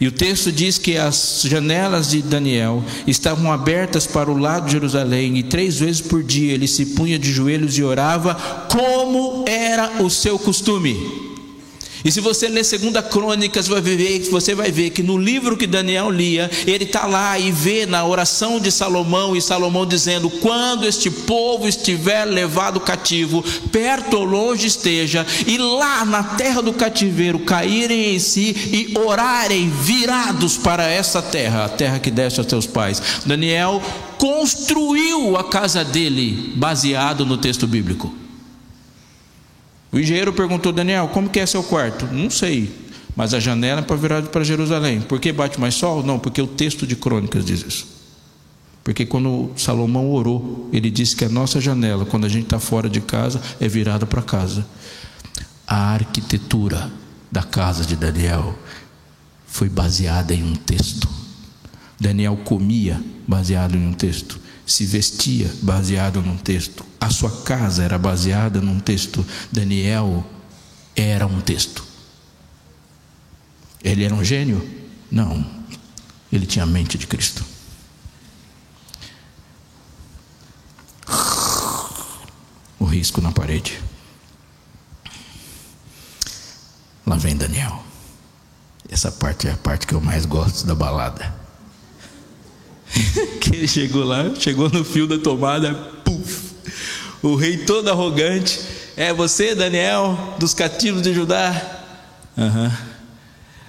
e o texto diz que as janelas de Daniel estavam abertas para o lado de Jerusalém, e três vezes por dia ele se punha de joelhos e orava, como era o seu costume. E se você ler Segunda Crônicas, vai ver, você vai ver que no livro que Daniel lia, ele está lá e vê na oração de Salomão, e Salomão dizendo: quando este povo estiver levado cativo, perto ou longe esteja, e lá na terra do cativeiro caírem em si e orarem virados para essa terra, a terra que desce aos teus pais. Daniel construiu a casa dele baseado no texto bíblico. O engenheiro perguntou, Daniel, como que é seu quarto? Não sei, mas a janela é para virar para Jerusalém. Por que bate mais sol? Não, porque o texto de crônicas diz isso. Porque quando Salomão orou, ele disse que a nossa janela, quando a gente está fora de casa, é virada para casa. A arquitetura da casa de Daniel foi baseada em um texto. Daniel comia baseado em um texto se vestia baseado num texto, a sua casa era baseada num texto, Daniel era um texto. Ele era um gênio? Não, ele tinha a mente de Cristo. O risco na parede. Lá vem Daniel. Essa parte é a parte que eu mais gosto da balada. <laughs> que ele chegou lá, chegou no fio da tomada, puf, o rei todo arrogante, é você, Daniel, dos cativos de Judá? Uhum.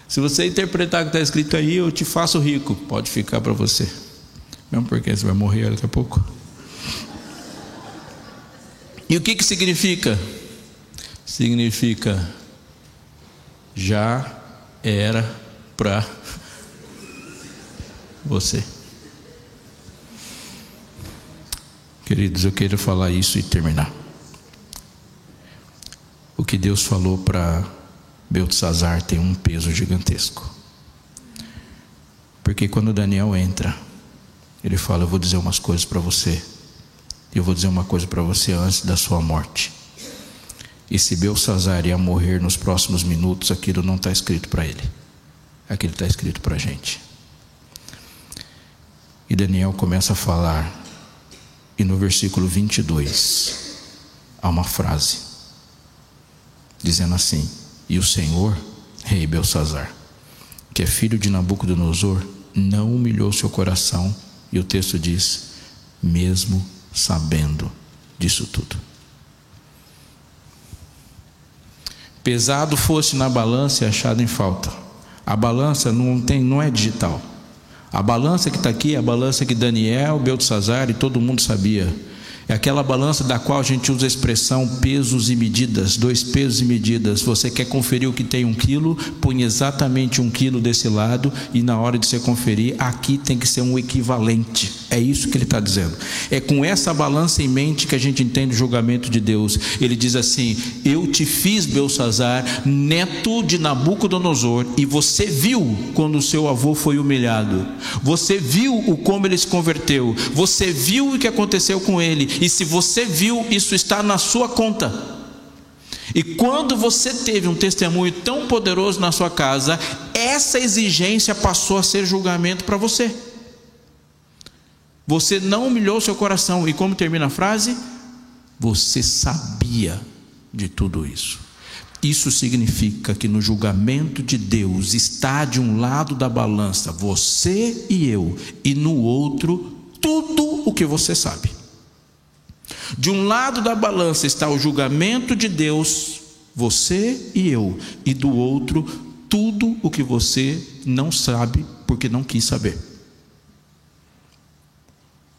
Se você interpretar o que está escrito aí, eu te faço rico, pode ficar para você, mesmo porque você vai morrer daqui a pouco. E o que, que significa? Significa já era para você. Queridos, eu quero falar isso e terminar. O que Deus falou para Beltzazar tem um peso gigantesco. Porque quando Daniel entra, ele fala: Eu vou dizer umas coisas para você. Eu vou dizer uma coisa para você antes da sua morte. E se Belsazar ia morrer nos próximos minutos, aquilo não está escrito para ele. Aquilo está escrito para a gente. E Daniel começa a falar e no versículo 22, há uma frase dizendo assim: E o Senhor, rei Belsazar, que é filho de Nabucodonosor, não humilhou seu coração, e o texto diz, mesmo sabendo disso tudo. Pesado fosse na balança e achado em falta. A balança não, tem, não é digital. A balança que está aqui é a balança que Daniel, Beltzazar e todo mundo sabia. É aquela balança da qual a gente usa a expressão pesos e medidas, dois pesos e medidas. Você quer conferir o que tem um quilo, põe exatamente um quilo desse lado e na hora de você conferir, aqui tem que ser um equivalente. É isso que ele está dizendo. É com essa balança em mente que a gente entende o julgamento de Deus. Ele diz assim: Eu te fiz, Belsazar, neto de Nabucodonosor, e você viu quando o seu avô foi humilhado. Você viu o como ele se converteu. Você viu o que aconteceu com ele e se você viu, isso está na sua conta. E quando você teve um testemunho tão poderoso na sua casa, essa exigência passou a ser julgamento para você. Você não humilhou seu coração. E como termina a frase? Você sabia de tudo isso. Isso significa que no julgamento de Deus está de um lado da balança você e eu, e no outro tudo o que você sabe. De um lado da balança está o julgamento de Deus, você e eu, e do outro, tudo o que você não sabe porque não quis saber.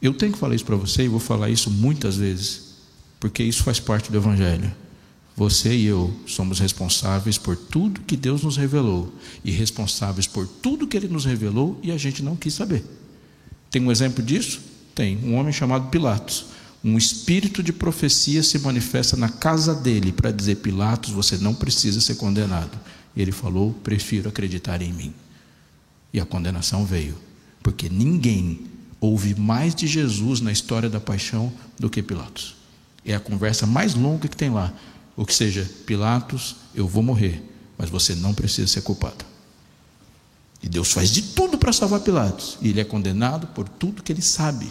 Eu tenho que falar isso para você e vou falar isso muitas vezes, porque isso faz parte do Evangelho. Você e eu somos responsáveis por tudo que Deus nos revelou e responsáveis por tudo que Ele nos revelou e a gente não quis saber. Tem um exemplo disso? Tem. Um homem chamado Pilatos um espírito de profecia se manifesta na casa dele para dizer: Pilatos, você não precisa ser condenado. E ele falou: Prefiro acreditar em mim. E a condenação veio, porque ninguém ouve mais de Jesus na história da paixão do que Pilatos. É a conversa mais longa que tem lá. Ou que seja, Pilatos, eu vou morrer, mas você não precisa ser culpado. E Deus faz de tudo para salvar Pilatos. E ele é condenado por tudo que ele sabe.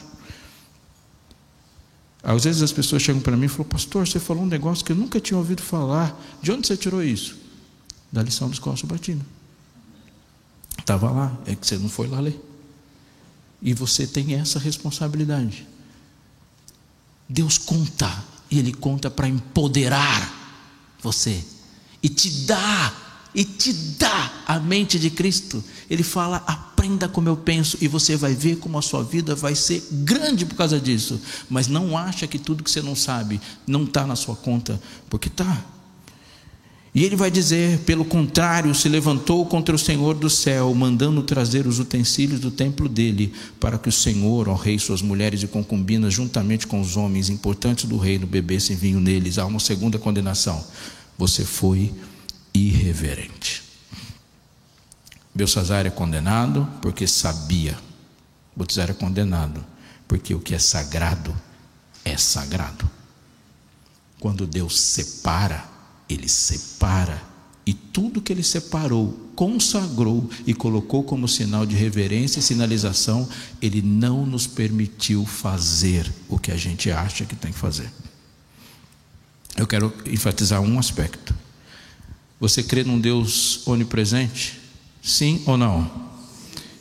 Às vezes as pessoas chegam para mim e falam, pastor, você falou um negócio que eu nunca tinha ouvido falar. De onde você tirou isso? Da lição do escola sabatina. Estava lá, é que você não foi lá ler. E você tem essa responsabilidade. Deus conta, e Ele conta para empoderar você e te dá e te dá a mente de Cristo. Ele fala: aprenda como eu penso, e você vai ver como a sua vida vai ser grande por causa disso. Mas não acha que tudo que você não sabe não está na sua conta, porque está. E ele vai dizer: pelo contrário, se levantou contra o Senhor do céu, mandando trazer os utensílios do templo dele, para que o Senhor, ó rei, suas mulheres e concubinas, juntamente com os homens importantes do reino, bebessem vinho neles. Há uma segunda condenação. Você foi irreverente. Belsazar é condenado porque sabia. Belsazar é condenado porque o que é sagrado é sagrado. Quando Deus separa, Ele separa. E tudo que Ele separou, consagrou e colocou como sinal de reverência e sinalização, Ele não nos permitiu fazer o que a gente acha que tem que fazer. Eu quero enfatizar um aspecto. Você crê num Deus onipresente? Sim ou não?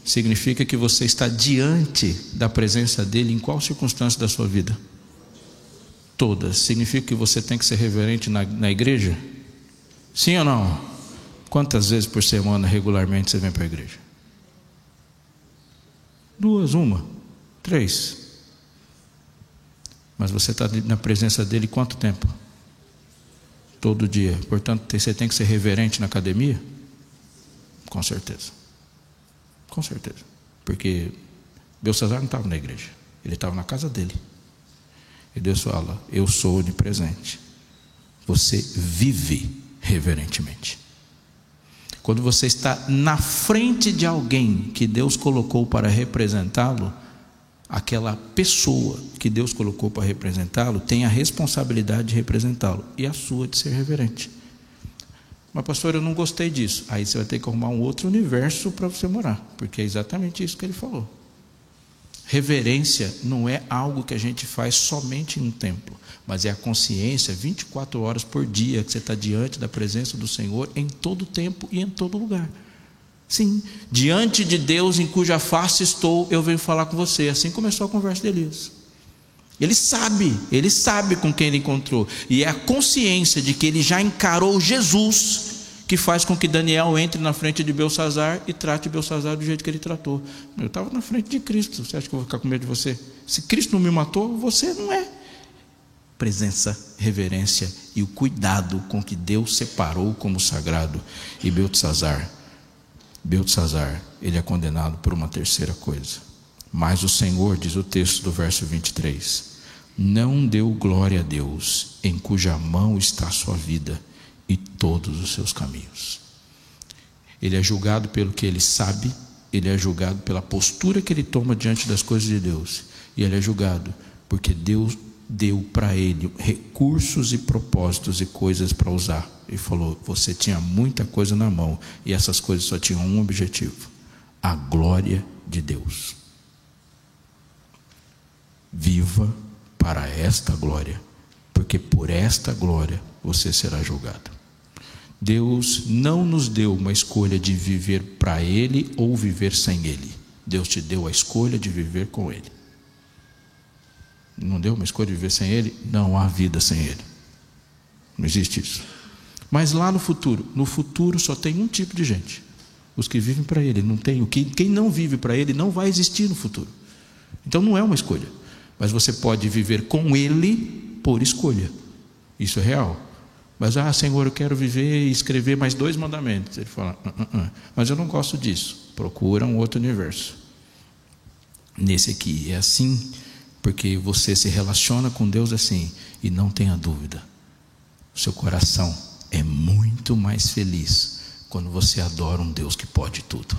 Significa que você está diante da presença dele em qual circunstância da sua vida? Todas. Significa que você tem que ser reverente na, na igreja? Sim ou não? Quantas vezes por semana regularmente você vem para a igreja? Duas, uma, três. Mas você está na presença dele quanto tempo? todo dia. Portanto, você tem que ser reverente na academia? Com certeza. Com certeza. Porque Belsazar não estava na igreja, ele estava na casa dele. E Deus fala: Eu sou onipresente. Você vive reverentemente. Quando você está na frente de alguém que Deus colocou para representá-lo, aquela pessoa que Deus colocou para representá-lo tem a responsabilidade de representá-lo e a sua de ser reverente. Mas, pastor, eu não gostei disso. Aí você vai ter que arrumar um outro universo para você morar, porque é exatamente isso que ele falou. Reverência não é algo que a gente faz somente em um templo, mas é a consciência 24 horas por dia que você está diante da presença do Senhor em todo tempo e em todo lugar. Sim, diante de Deus em cuja face estou, eu venho falar com você. Assim começou a conversa de Elias. Ele sabe, ele sabe com quem ele encontrou, e é a consciência de que ele já encarou Jesus que faz com que Daniel entre na frente de Belsazar e trate Belsazar do jeito que ele tratou. Eu estava na frente de Cristo, você acha que eu vou ficar com medo de você? Se Cristo não me matou, você não é. Presença, reverência e o cuidado com que Deus separou como sagrado. E Belsazar, Belsazar, ele é condenado por uma terceira coisa. Mas o Senhor, diz o texto do verso 23, não deu glória a Deus, em cuja mão está a sua vida e todos os seus caminhos. Ele é julgado pelo que ele sabe, ele é julgado pela postura que ele toma diante das coisas de Deus, e ele é julgado porque Deus deu para ele recursos e propósitos e coisas para usar. E falou: Você tinha muita coisa na mão, e essas coisas só tinham um objetivo: a glória de Deus. Viva para esta glória, porque por esta glória você será julgado. Deus não nos deu uma escolha de viver para Ele ou viver sem Ele. Deus te deu a escolha de viver com Ele. Não deu uma escolha de viver sem Ele? Não há vida sem Ele. Não existe isso. Mas lá no futuro, no futuro só tem um tipo de gente: os que vivem para Ele. Não tem, quem não vive para Ele não vai existir no futuro. Então não é uma escolha. Mas você pode viver com Ele por escolha. Isso é real. Mas, ah, Senhor, eu quero viver e escrever mais dois mandamentos. Ele fala, ah, ah, ah. mas eu não gosto disso. Procura um outro universo. Nesse aqui é assim, porque você se relaciona com Deus assim, e não tenha dúvida, seu coração é muito mais feliz quando você adora um Deus que pode tudo.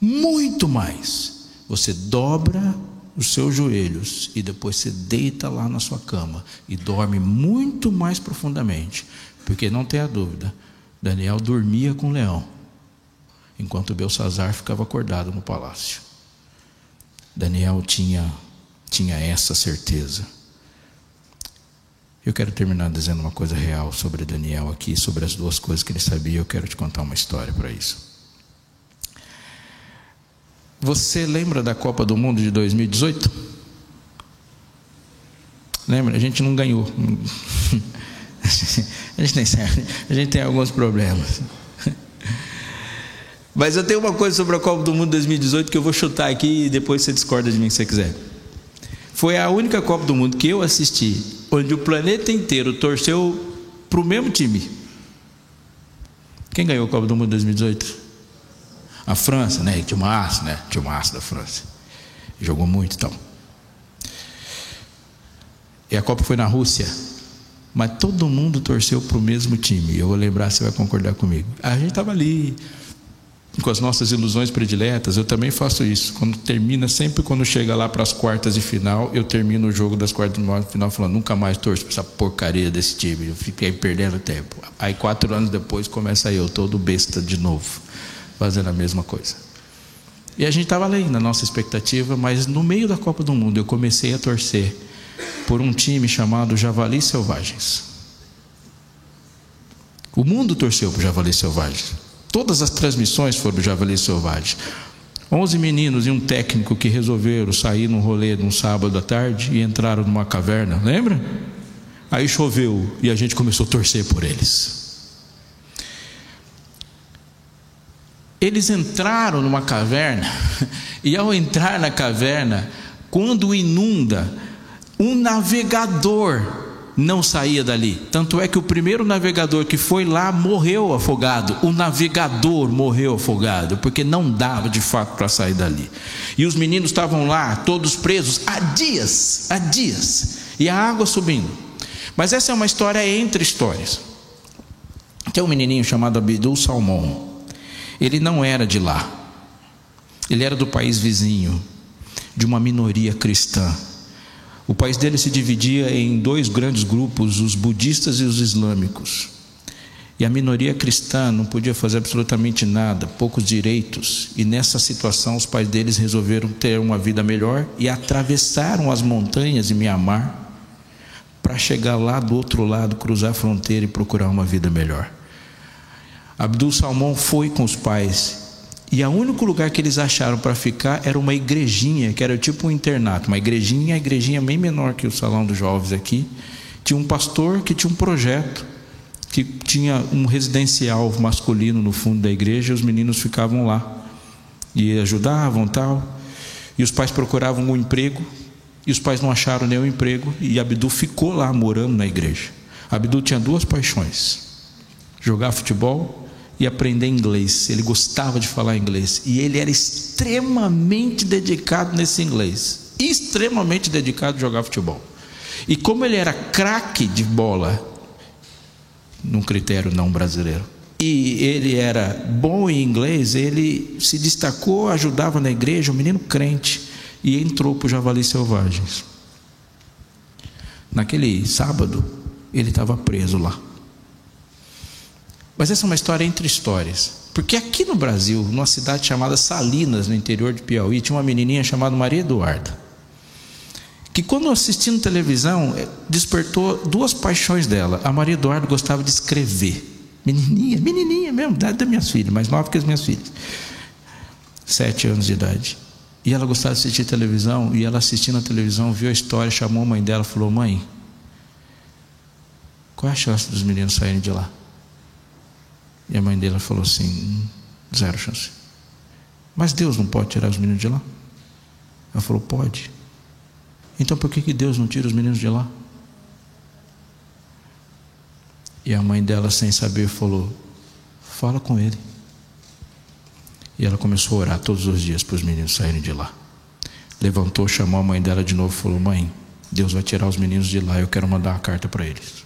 Muito mais. Você dobra os seus joelhos e depois se deita lá na sua cama e dorme muito mais profundamente, porque não tenha dúvida, Daniel dormia com o leão, enquanto Belsazar ficava acordado no palácio. Daniel tinha tinha essa certeza. Eu quero terminar dizendo uma coisa real sobre Daniel aqui, sobre as duas coisas que ele sabia. Eu quero te contar uma história para isso. Você lembra da Copa do Mundo de 2018? Lembra? A gente não ganhou. <laughs> a gente sabe. A gente tem alguns problemas. Mas eu tenho uma coisa sobre a Copa do Mundo 2018 que eu vou chutar aqui e depois você discorda de mim se você quiser. Foi a única Copa do Mundo que eu assisti onde o planeta inteiro torceu para o mesmo time. Quem ganhou a Copa do Mundo 2018? A França, né? Tinha uma né? Tinha uma da França. Jogou muito então. E a Copa foi na Rússia. Mas todo mundo torceu para o mesmo time. Eu vou lembrar, você vai concordar comigo. A gente estava ali com as nossas ilusões prediletas. Eu também faço isso. Quando termina, sempre quando chega lá para as quartas de final, eu termino o jogo das quartas de final falando: nunca mais torço para essa porcaria desse time. Eu fiquei perdendo tempo. Aí quatro anos depois começa eu, todo besta de novo fazendo a mesma coisa. E a gente estava além da nossa expectativa, mas no meio da Copa do Mundo eu comecei a torcer por um time chamado Javalis Selvagens. O mundo torceu por Javalis Selvagens. Todas as transmissões foram do Javalis Selvagens. Onze meninos e um técnico que resolveram sair num rolê num sábado à tarde e entraram numa caverna, lembra? Aí choveu e a gente começou a torcer por eles. Eles entraram numa caverna, <laughs> e ao entrar na caverna, quando inunda, um navegador não saía dali. Tanto é que o primeiro navegador que foi lá morreu afogado. O navegador morreu afogado, porque não dava de fato para sair dali. E os meninos estavam lá, todos presos, há dias, há dias, e a água subindo. Mas essa é uma história entre histórias. Tem um menininho chamado Abdul Salmão. Ele não era de lá, ele era do país vizinho, de uma minoria cristã. O país dele se dividia em dois grandes grupos, os budistas e os islâmicos. E a minoria cristã não podia fazer absolutamente nada, poucos direitos. E nessa situação, os pais deles resolveram ter uma vida melhor e atravessaram as montanhas de Mianmar para chegar lá do outro lado, cruzar a fronteira e procurar uma vida melhor. Abdul Salmão foi com os pais e o único lugar que eles acharam para ficar era uma igrejinha, que era tipo um internato, uma igrejinha, a igrejinha bem menor que o salão dos jovens aqui. Tinha um pastor que tinha um projeto, que tinha um residencial masculino no fundo da igreja, e os meninos ficavam lá e ajudavam tal. E os pais procuravam um emprego, e os pais não acharam nenhum emprego, e Abdu ficou lá morando na igreja. Abdu tinha duas paixões: jogar futebol e aprender inglês. Ele gostava de falar inglês e ele era extremamente dedicado nesse inglês, extremamente dedicado a jogar futebol. E como ele era craque de bola, num critério não brasileiro, e ele era bom em inglês, ele se destacou, ajudava na igreja, um menino crente, e entrou para o Javali Selvagens. Naquele sábado, ele estava preso lá. Mas essa é uma história entre histórias. Porque aqui no Brasil, numa cidade chamada Salinas, no interior de Piauí, tinha uma menininha chamada Maria Eduarda. Que quando assistindo televisão, eh, despertou duas paixões dela. A Maria Eduarda gostava de escrever. Menininha, menininha mesmo, idade das minhas filhas, mais nova que as minhas filhas. Sete anos de idade. E ela gostava de assistir televisão, e ela assistindo a televisão, viu a história, chamou a mãe dela falou: Mãe, qual é a chance dos meninos saírem de lá? E a mãe dela falou assim: zero chance. Mas Deus não pode tirar os meninos de lá? Ela falou: pode. Então por que, que Deus não tira os meninos de lá? E a mãe dela, sem saber, falou: fala com ele. E ela começou a orar todos os dias para os meninos saírem de lá. Levantou, chamou a mãe dela de novo e falou: Mãe, Deus vai tirar os meninos de lá, eu quero mandar uma carta para eles.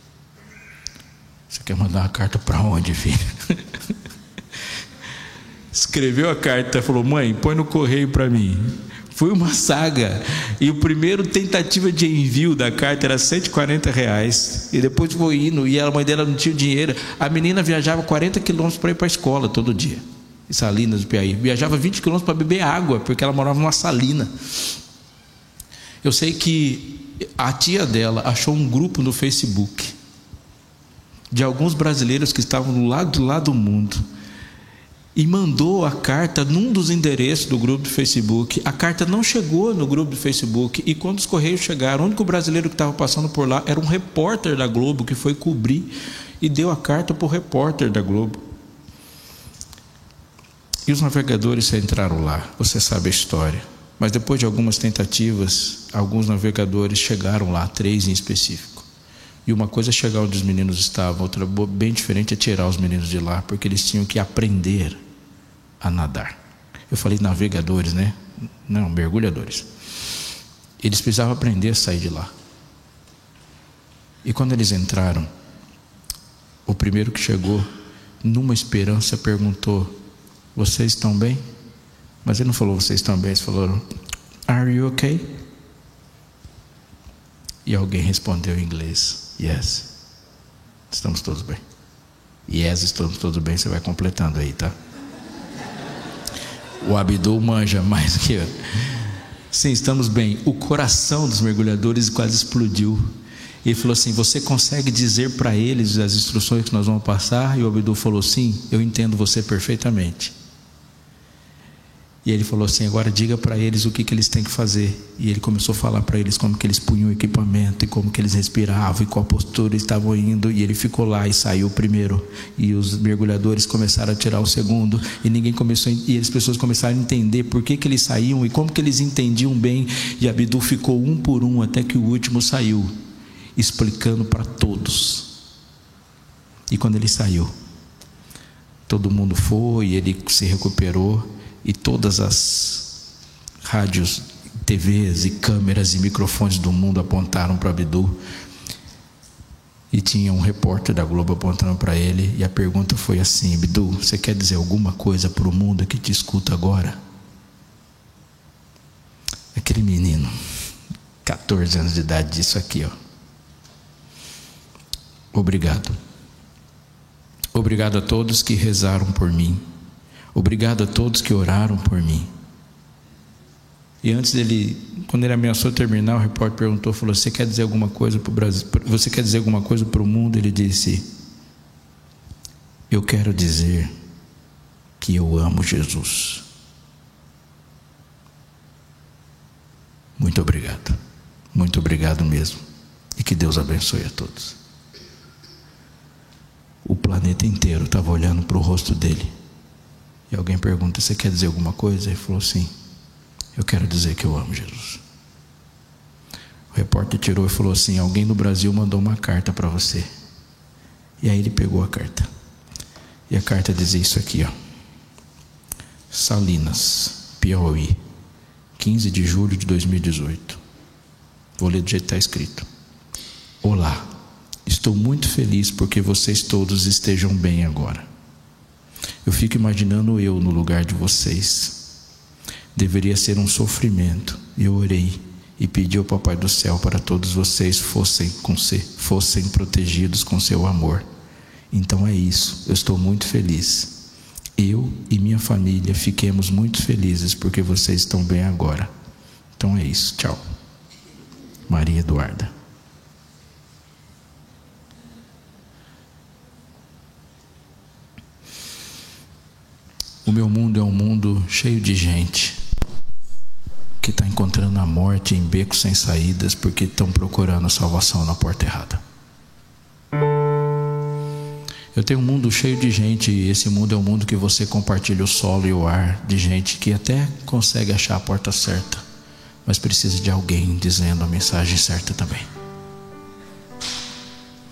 Você quer mandar uma carta para onde, filho? <laughs> Escreveu a carta, falou: Mãe, põe no correio para mim. Foi uma saga. E o primeiro tentativa de envio da carta era 140 reais. E depois foi indo, e a mãe dela não tinha dinheiro. A menina viajava 40 quilômetros para ir para a escola todo dia. Em Salinas do Piauí. Viajava 20 quilômetros para beber água, porque ela morava numa salina. Eu sei que a tia dela achou um grupo no Facebook de alguns brasileiros que estavam do lado do lado do mundo e mandou a carta num dos endereços do grupo do Facebook. A carta não chegou no grupo do Facebook e quando os correios chegaram, o único brasileiro que estava passando por lá era um repórter da Globo que foi cobrir e deu a carta para o repórter da Globo. E os navegadores entraram lá, você sabe a história. Mas depois de algumas tentativas, alguns navegadores chegaram lá, três em específico. E uma coisa é chegar onde os meninos estavam, outra bem diferente é tirar os meninos de lá, porque eles tinham que aprender a nadar. Eu falei navegadores, né? Não, mergulhadores. Eles precisavam aprender a sair de lá. E quando eles entraram, o primeiro que chegou, numa esperança, perguntou: Vocês estão bem? Mas ele não falou: Vocês estão bem? Eles falaram: Are you okay? E alguém respondeu em inglês: Yes. Estamos todos bem. Yes, estamos todos bem. Você vai completando aí, tá? O Abdul manja mais que eu. Sim, estamos bem. O coração dos mergulhadores quase explodiu. Ele falou assim: Você consegue dizer para eles as instruções que nós vamos passar? E o Abdul falou: Sim, eu entendo você perfeitamente. E ele falou assim: agora diga para eles o que, que eles têm que fazer. E ele começou a falar para eles como que eles punham o equipamento e como que eles respiravam e qual postura estavam indo. E ele ficou lá e saiu primeiro. E os mergulhadores começaram a tirar o segundo. E ninguém começou e as pessoas começaram a entender por que, que eles saíam e como que eles entendiam bem. E Abdu ficou um por um até que o último saiu, explicando para todos. E quando ele saiu, todo mundo foi, ele se recuperou e todas as rádios, TVs e câmeras e microfones do mundo apontaram para Abdu. E tinha um repórter da Globo apontando para ele, e a pergunta foi assim: Abdu, você quer dizer alguma coisa para o mundo que te escuta agora? Aquele menino, 14 anos de idade, disse aqui, ó. Obrigado. Obrigado a todos que rezaram por mim. Obrigado a todos que oraram por mim. E antes dele, quando ele ameaçou terminar, o repórter perguntou, falou: "Você quer dizer alguma coisa para o Brasil? Você quer dizer alguma coisa para o mundo?" Ele disse: "Eu quero dizer que eu amo Jesus." Muito obrigado. Muito obrigado mesmo. E que Deus abençoe a todos. O planeta inteiro estava olhando para o rosto dele. E alguém pergunta: Você quer dizer alguma coisa? Ele falou: Sim, eu quero dizer que eu amo Jesus. O repórter tirou e falou assim: Alguém no Brasil mandou uma carta para você. E aí ele pegou a carta. E a carta dizia isso aqui, ó. Salinas, Piauí, 15 de julho de 2018. Vou ler do jeito que está escrito. Olá, estou muito feliz porque vocês todos estejam bem agora. Eu fico imaginando eu no lugar de vocês. Deveria ser um sofrimento. Eu orei e pedi ao Papai do Céu para todos vocês fossem, se, fossem protegidos com seu amor. Então é isso, eu estou muito feliz. Eu e minha família fiquemos muito felizes porque vocês estão bem agora. Então é isso, tchau. Maria Eduarda. O meu mundo é um mundo cheio de gente que está encontrando a morte em becos sem saídas porque estão procurando salvação na porta errada. Eu tenho um mundo cheio de gente, e esse mundo é um mundo que você compartilha o solo e o ar, de gente que até consegue achar a porta certa, mas precisa de alguém dizendo a mensagem certa também.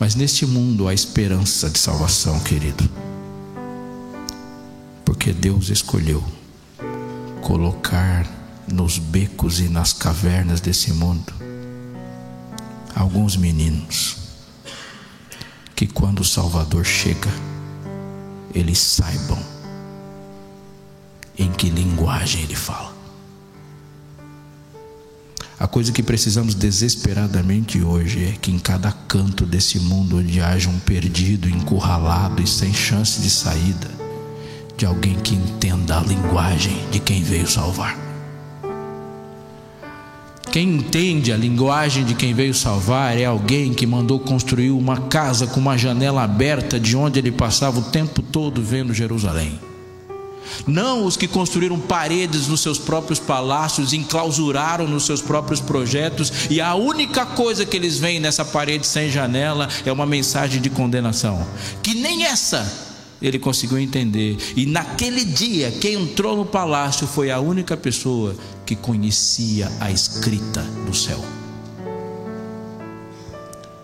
Mas neste mundo há esperança de salvação, querido porque Deus escolheu colocar nos becos e nas cavernas desse mundo alguns meninos que quando o Salvador chega, eles saibam em que linguagem ele fala. A coisa que precisamos desesperadamente hoje é que em cada canto desse mundo onde haja um perdido, encurralado e sem chance de saída, de alguém que entenda a linguagem de quem veio salvar. Quem entende a linguagem de quem veio salvar é alguém que mandou construir uma casa com uma janela aberta de onde ele passava o tempo todo vendo Jerusalém. Não os que construíram paredes nos seus próprios palácios, enclausuraram nos seus próprios projetos, e a única coisa que eles veem nessa parede sem janela é uma mensagem de condenação. Que nem essa ele conseguiu entender. E naquele dia, quem entrou no palácio foi a única pessoa que conhecia a escrita do céu.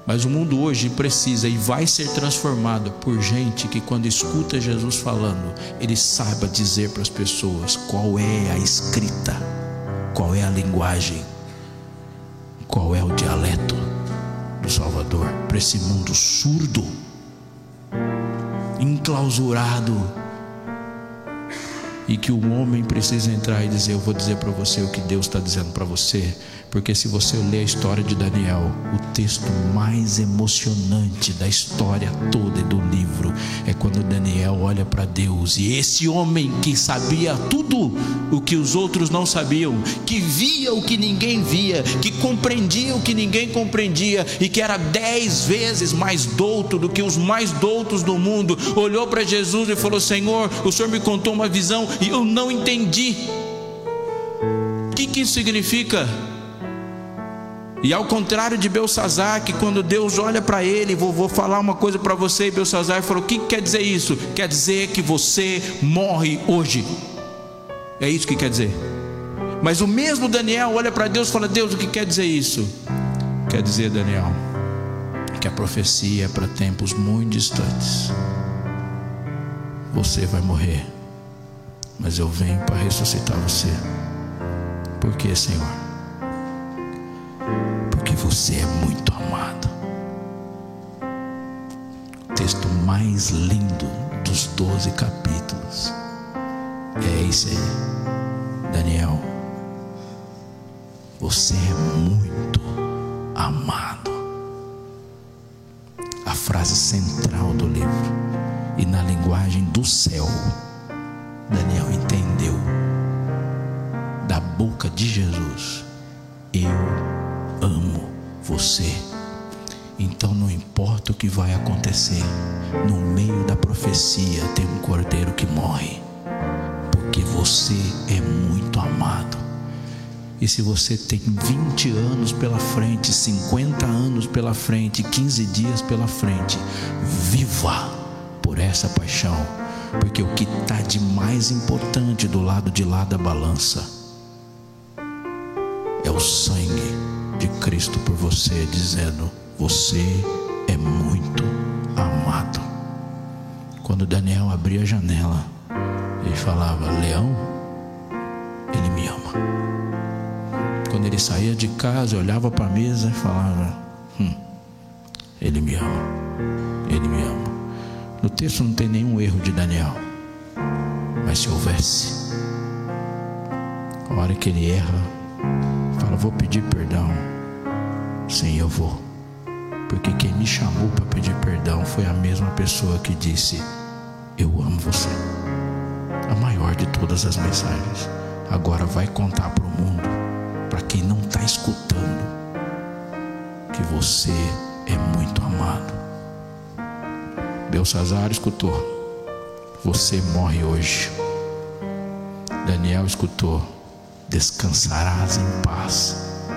Mas o mundo hoje precisa e vai ser transformado por gente que, quando escuta Jesus falando, ele saiba dizer para as pessoas qual é a escrita, qual é a linguagem, qual é o dialeto do Salvador para esse mundo surdo enclausurado. E que o homem precisa entrar e dizer: Eu vou dizer para você o que Deus está dizendo para você. Porque se você ler a história de Daniel, o texto mais emocionante da história toda do livro é quando Daniel olha para Deus e esse homem que sabia tudo o que os outros não sabiam, que via o que ninguém via, que compreendia o que ninguém compreendia e que era dez vezes mais douto do que os mais doutos do mundo, olhou para Jesus e falou: Senhor, o Senhor me contou uma visão e eu não entendi. O que, que isso significa? E ao contrário de Belsazar, que quando Deus olha para ele, vou, vou, falar uma coisa para você, e Belsazar falou: O que quer dizer isso? Quer dizer que você morre hoje. É isso que quer dizer. Mas o mesmo Daniel olha para Deus e fala: Deus, o que quer dizer isso? Quer dizer, Daniel, que a profecia é para tempos muito distantes. Você vai morrer, mas eu venho para ressuscitar você. Por que, Senhor? Você é muito amado. O texto mais lindo dos doze capítulos é esse aí, Daniel. Você é muito amado. A frase central do livro. E na linguagem do céu, Daniel entendeu da boca de Jesus: Eu amo você. Então não importa o que vai acontecer, no meio da profecia tem um cordeiro que morre, porque você é muito amado. E se você tem 20 anos pela frente, 50 anos pela frente, 15 dias pela frente, viva por essa paixão, porque o que está de mais importante do lado de lá da balança é o sangue de Cristo por você, dizendo: Você é muito amado. Quando Daniel abria a janela, ele falava: Leão, ele me ama. Quando ele saía de casa, olhava para a mesa e falava: hum, Ele me ama, Ele me ama. No texto não tem nenhum erro de Daniel, mas se houvesse, a hora que ele erra, fala: Vou pedir perdão. Sim, eu vou. Porque quem me chamou para pedir perdão foi a mesma pessoa que disse: Eu amo você. A maior de todas as mensagens. Agora vai contar para o mundo para quem não está escutando, que você é muito amado. Belsazar escutou, você morre hoje. Daniel escutou, descansarás em paz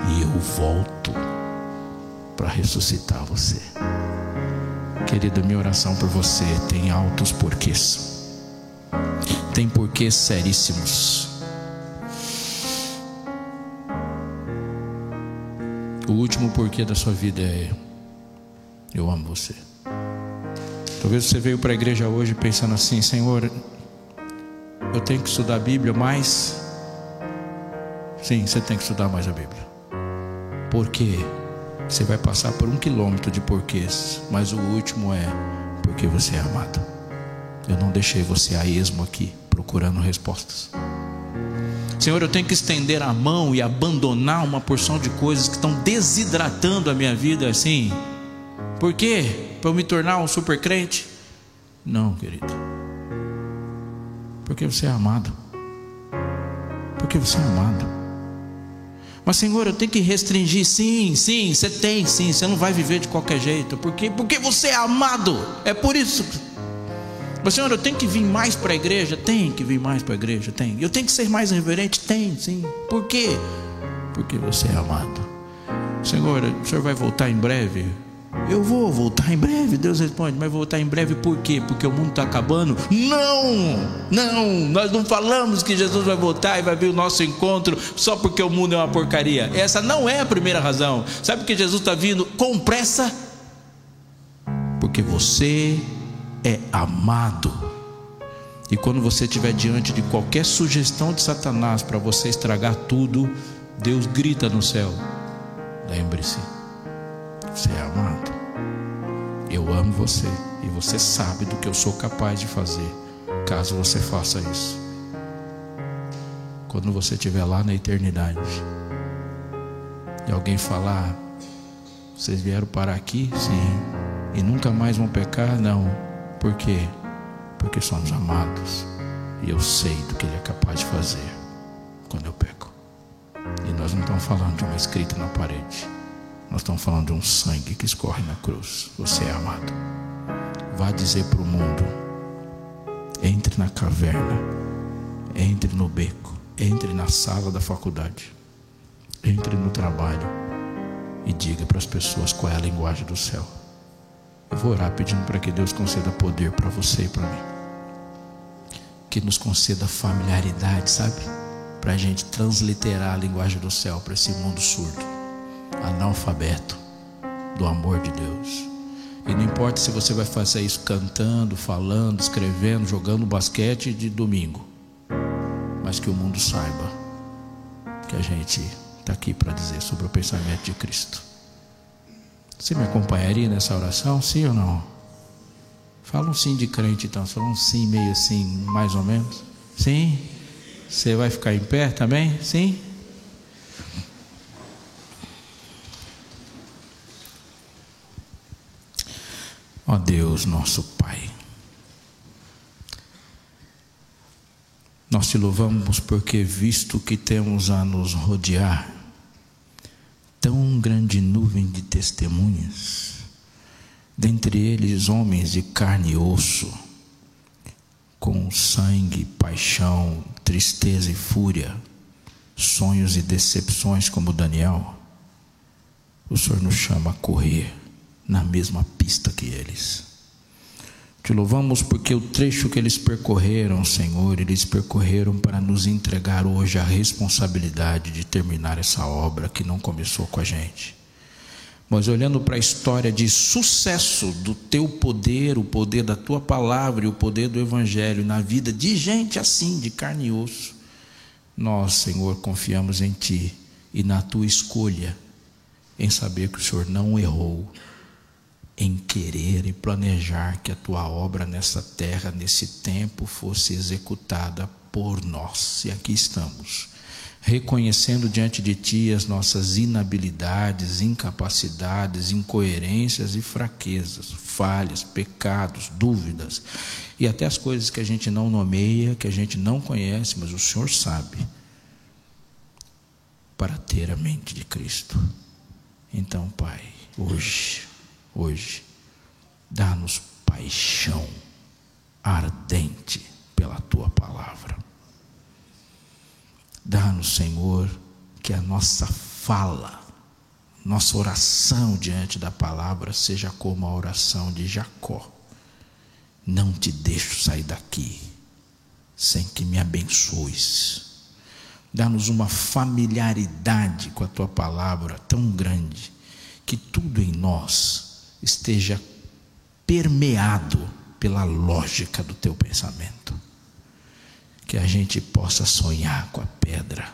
e eu volto para ressuscitar você. Querido, minha oração por você tem altos porquês. Tem porquês seríssimos O último porquê da sua vida é: Eu amo você. Talvez você veio para a igreja hoje pensando assim: Senhor, eu tenho que estudar a Bíblia mais. Sim, você tem que estudar mais a Bíblia. Por quê? Você vai passar por um quilômetro de porquês, mas o último é porque você é amado. Eu não deixei você a esmo aqui procurando respostas. Senhor, eu tenho que estender a mão e abandonar uma porção de coisas que estão desidratando a minha vida assim. Por quê? Para eu me tornar um super crente? Não, querido. Porque você é amado. Porque você é amado. Mas, Senhor, eu tenho que restringir. Sim, sim, você tem, sim. Você não vai viver de qualquer jeito. Por quê? Porque você é amado. É por isso. Mas, Senhor, eu tenho que vir mais para a igreja? Tem que vir mais para a igreja? Tem. Eu tenho que ser mais reverente? Tem, sim. Por quê? Porque você é amado. Senhor, o Senhor vai voltar em breve? Eu vou voltar em breve. Deus responde, mas voltar em breve por quê? Porque o mundo está acabando? Não, não, nós não falamos que Jesus vai voltar e vai vir o nosso encontro só porque o mundo é uma porcaria. Essa não é a primeira razão. Sabe que Jesus está vindo com pressa? Porque você é amado. E quando você estiver diante de qualquer sugestão de Satanás para você estragar tudo, Deus grita no céu: lembre-se, você é amado. Eu amo você e você sabe do que eu sou capaz de fazer, caso você faça isso. Quando você estiver lá na eternidade e alguém falar: vocês vieram parar aqui? Sim. E nunca mais vão pecar? Não por quê? Porque somos amados. E eu sei do que Ele é capaz de fazer quando eu peco. E nós não estamos falando de uma escrita na parede. Nós estamos falando de um sangue que escorre na cruz. Você é amado. Vá dizer para o mundo: entre na caverna, entre no beco, entre na sala da faculdade, entre no trabalho e diga para as pessoas qual é a linguagem do céu. Eu vou orar pedindo para que Deus conceda poder para você e para mim. Que nos conceda familiaridade, sabe? Para a gente transliterar a linguagem do céu para esse mundo surdo, analfabeto do amor de Deus. E não importa se você vai fazer isso cantando, falando, escrevendo, jogando basquete de domingo, mas que o mundo saiba que a gente está aqui para dizer sobre o pensamento de Cristo. Você me acompanharia nessa oração? Sim ou não? Fala um sim de crente então, só um sim meio assim, mais ou menos. Sim? Você vai ficar em pé também? Sim? Ó Deus, nosso Pai, nós te louvamos porque, visto que temos a nos rodear tão grande nuvem de testemunhas, dentre eles homens de carne e osso, com sangue, paixão, tristeza e fúria, sonhos e decepções como Daniel, o Senhor nos chama a correr na mesma pista que eles. Te louvamos porque o trecho que eles percorreram, Senhor, eles percorreram para nos entregar hoje a responsabilidade de terminar essa obra que não começou com a gente. Mas olhando para a história de sucesso do teu poder, o poder da tua palavra e o poder do evangelho na vida de gente assim, de carne e osso, nós, Senhor, confiamos em ti e na tua escolha em saber que o Senhor não errou em querer e planejar que a tua obra nessa terra, nesse tempo, fosse executada por nós. E aqui estamos, reconhecendo diante de ti as nossas inabilidades, incapacidades, incoerências e fraquezas, falhas, pecados, dúvidas e até as coisas que a gente não nomeia, que a gente não conhece, mas o Senhor sabe, para ter a mente de Cristo. Então, Pai, hoje hoje. Dá-nos paixão ardente pela tua palavra. Dá-nos, Senhor, que a nossa fala, nossa oração diante da palavra seja como a oração de Jacó. Não te deixo sair daqui sem que me abençoes. Dá-nos uma familiaridade com a tua palavra tão grande que tudo em nós esteja permeado pela lógica do teu pensamento. Que a gente possa sonhar com a pedra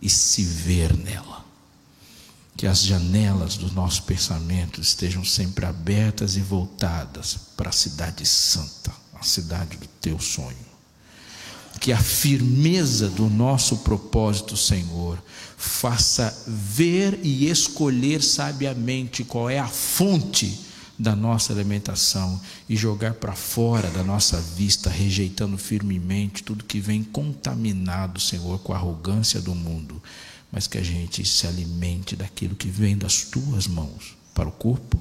e se ver nela. Que as janelas do nosso pensamento estejam sempre abertas e voltadas para a cidade santa, a cidade do teu sonho. Que a firmeza do nosso propósito, Senhor, faça ver e escolher sabiamente qual é a fonte da nossa alimentação e jogar para fora da nossa vista, rejeitando firmemente tudo que vem contaminado, Senhor, com a arrogância do mundo, mas que a gente se alimente daquilo que vem das tuas mãos para o corpo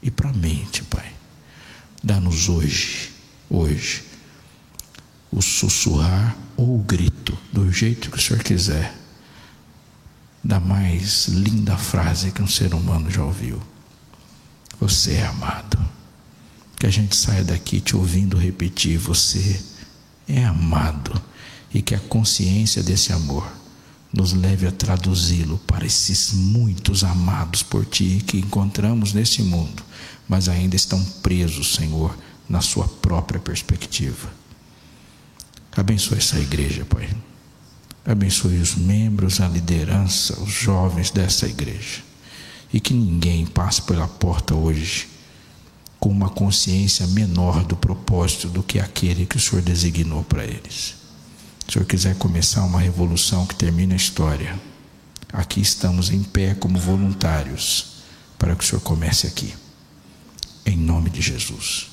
e para a mente, Pai. Dá-nos hoje, hoje, o sussurrar ou o grito, do jeito que o Senhor quiser da mais linda frase que um ser humano já ouviu. Você é amado. Que a gente saia daqui te ouvindo repetir: Você é amado. E que a consciência desse amor nos leve a traduzi-lo para esses muitos amados por ti que encontramos nesse mundo, mas ainda estão presos, Senhor, na sua própria perspectiva. Abençoe essa igreja, Pai. Abençoe os membros, a liderança, os jovens dessa igreja. E que ninguém passe pela porta hoje com uma consciência menor do propósito do que aquele que o Senhor designou para eles. Se o Senhor quiser começar uma revolução que termine a história, aqui estamos em pé como voluntários para que o Senhor comece aqui. Em nome de Jesus.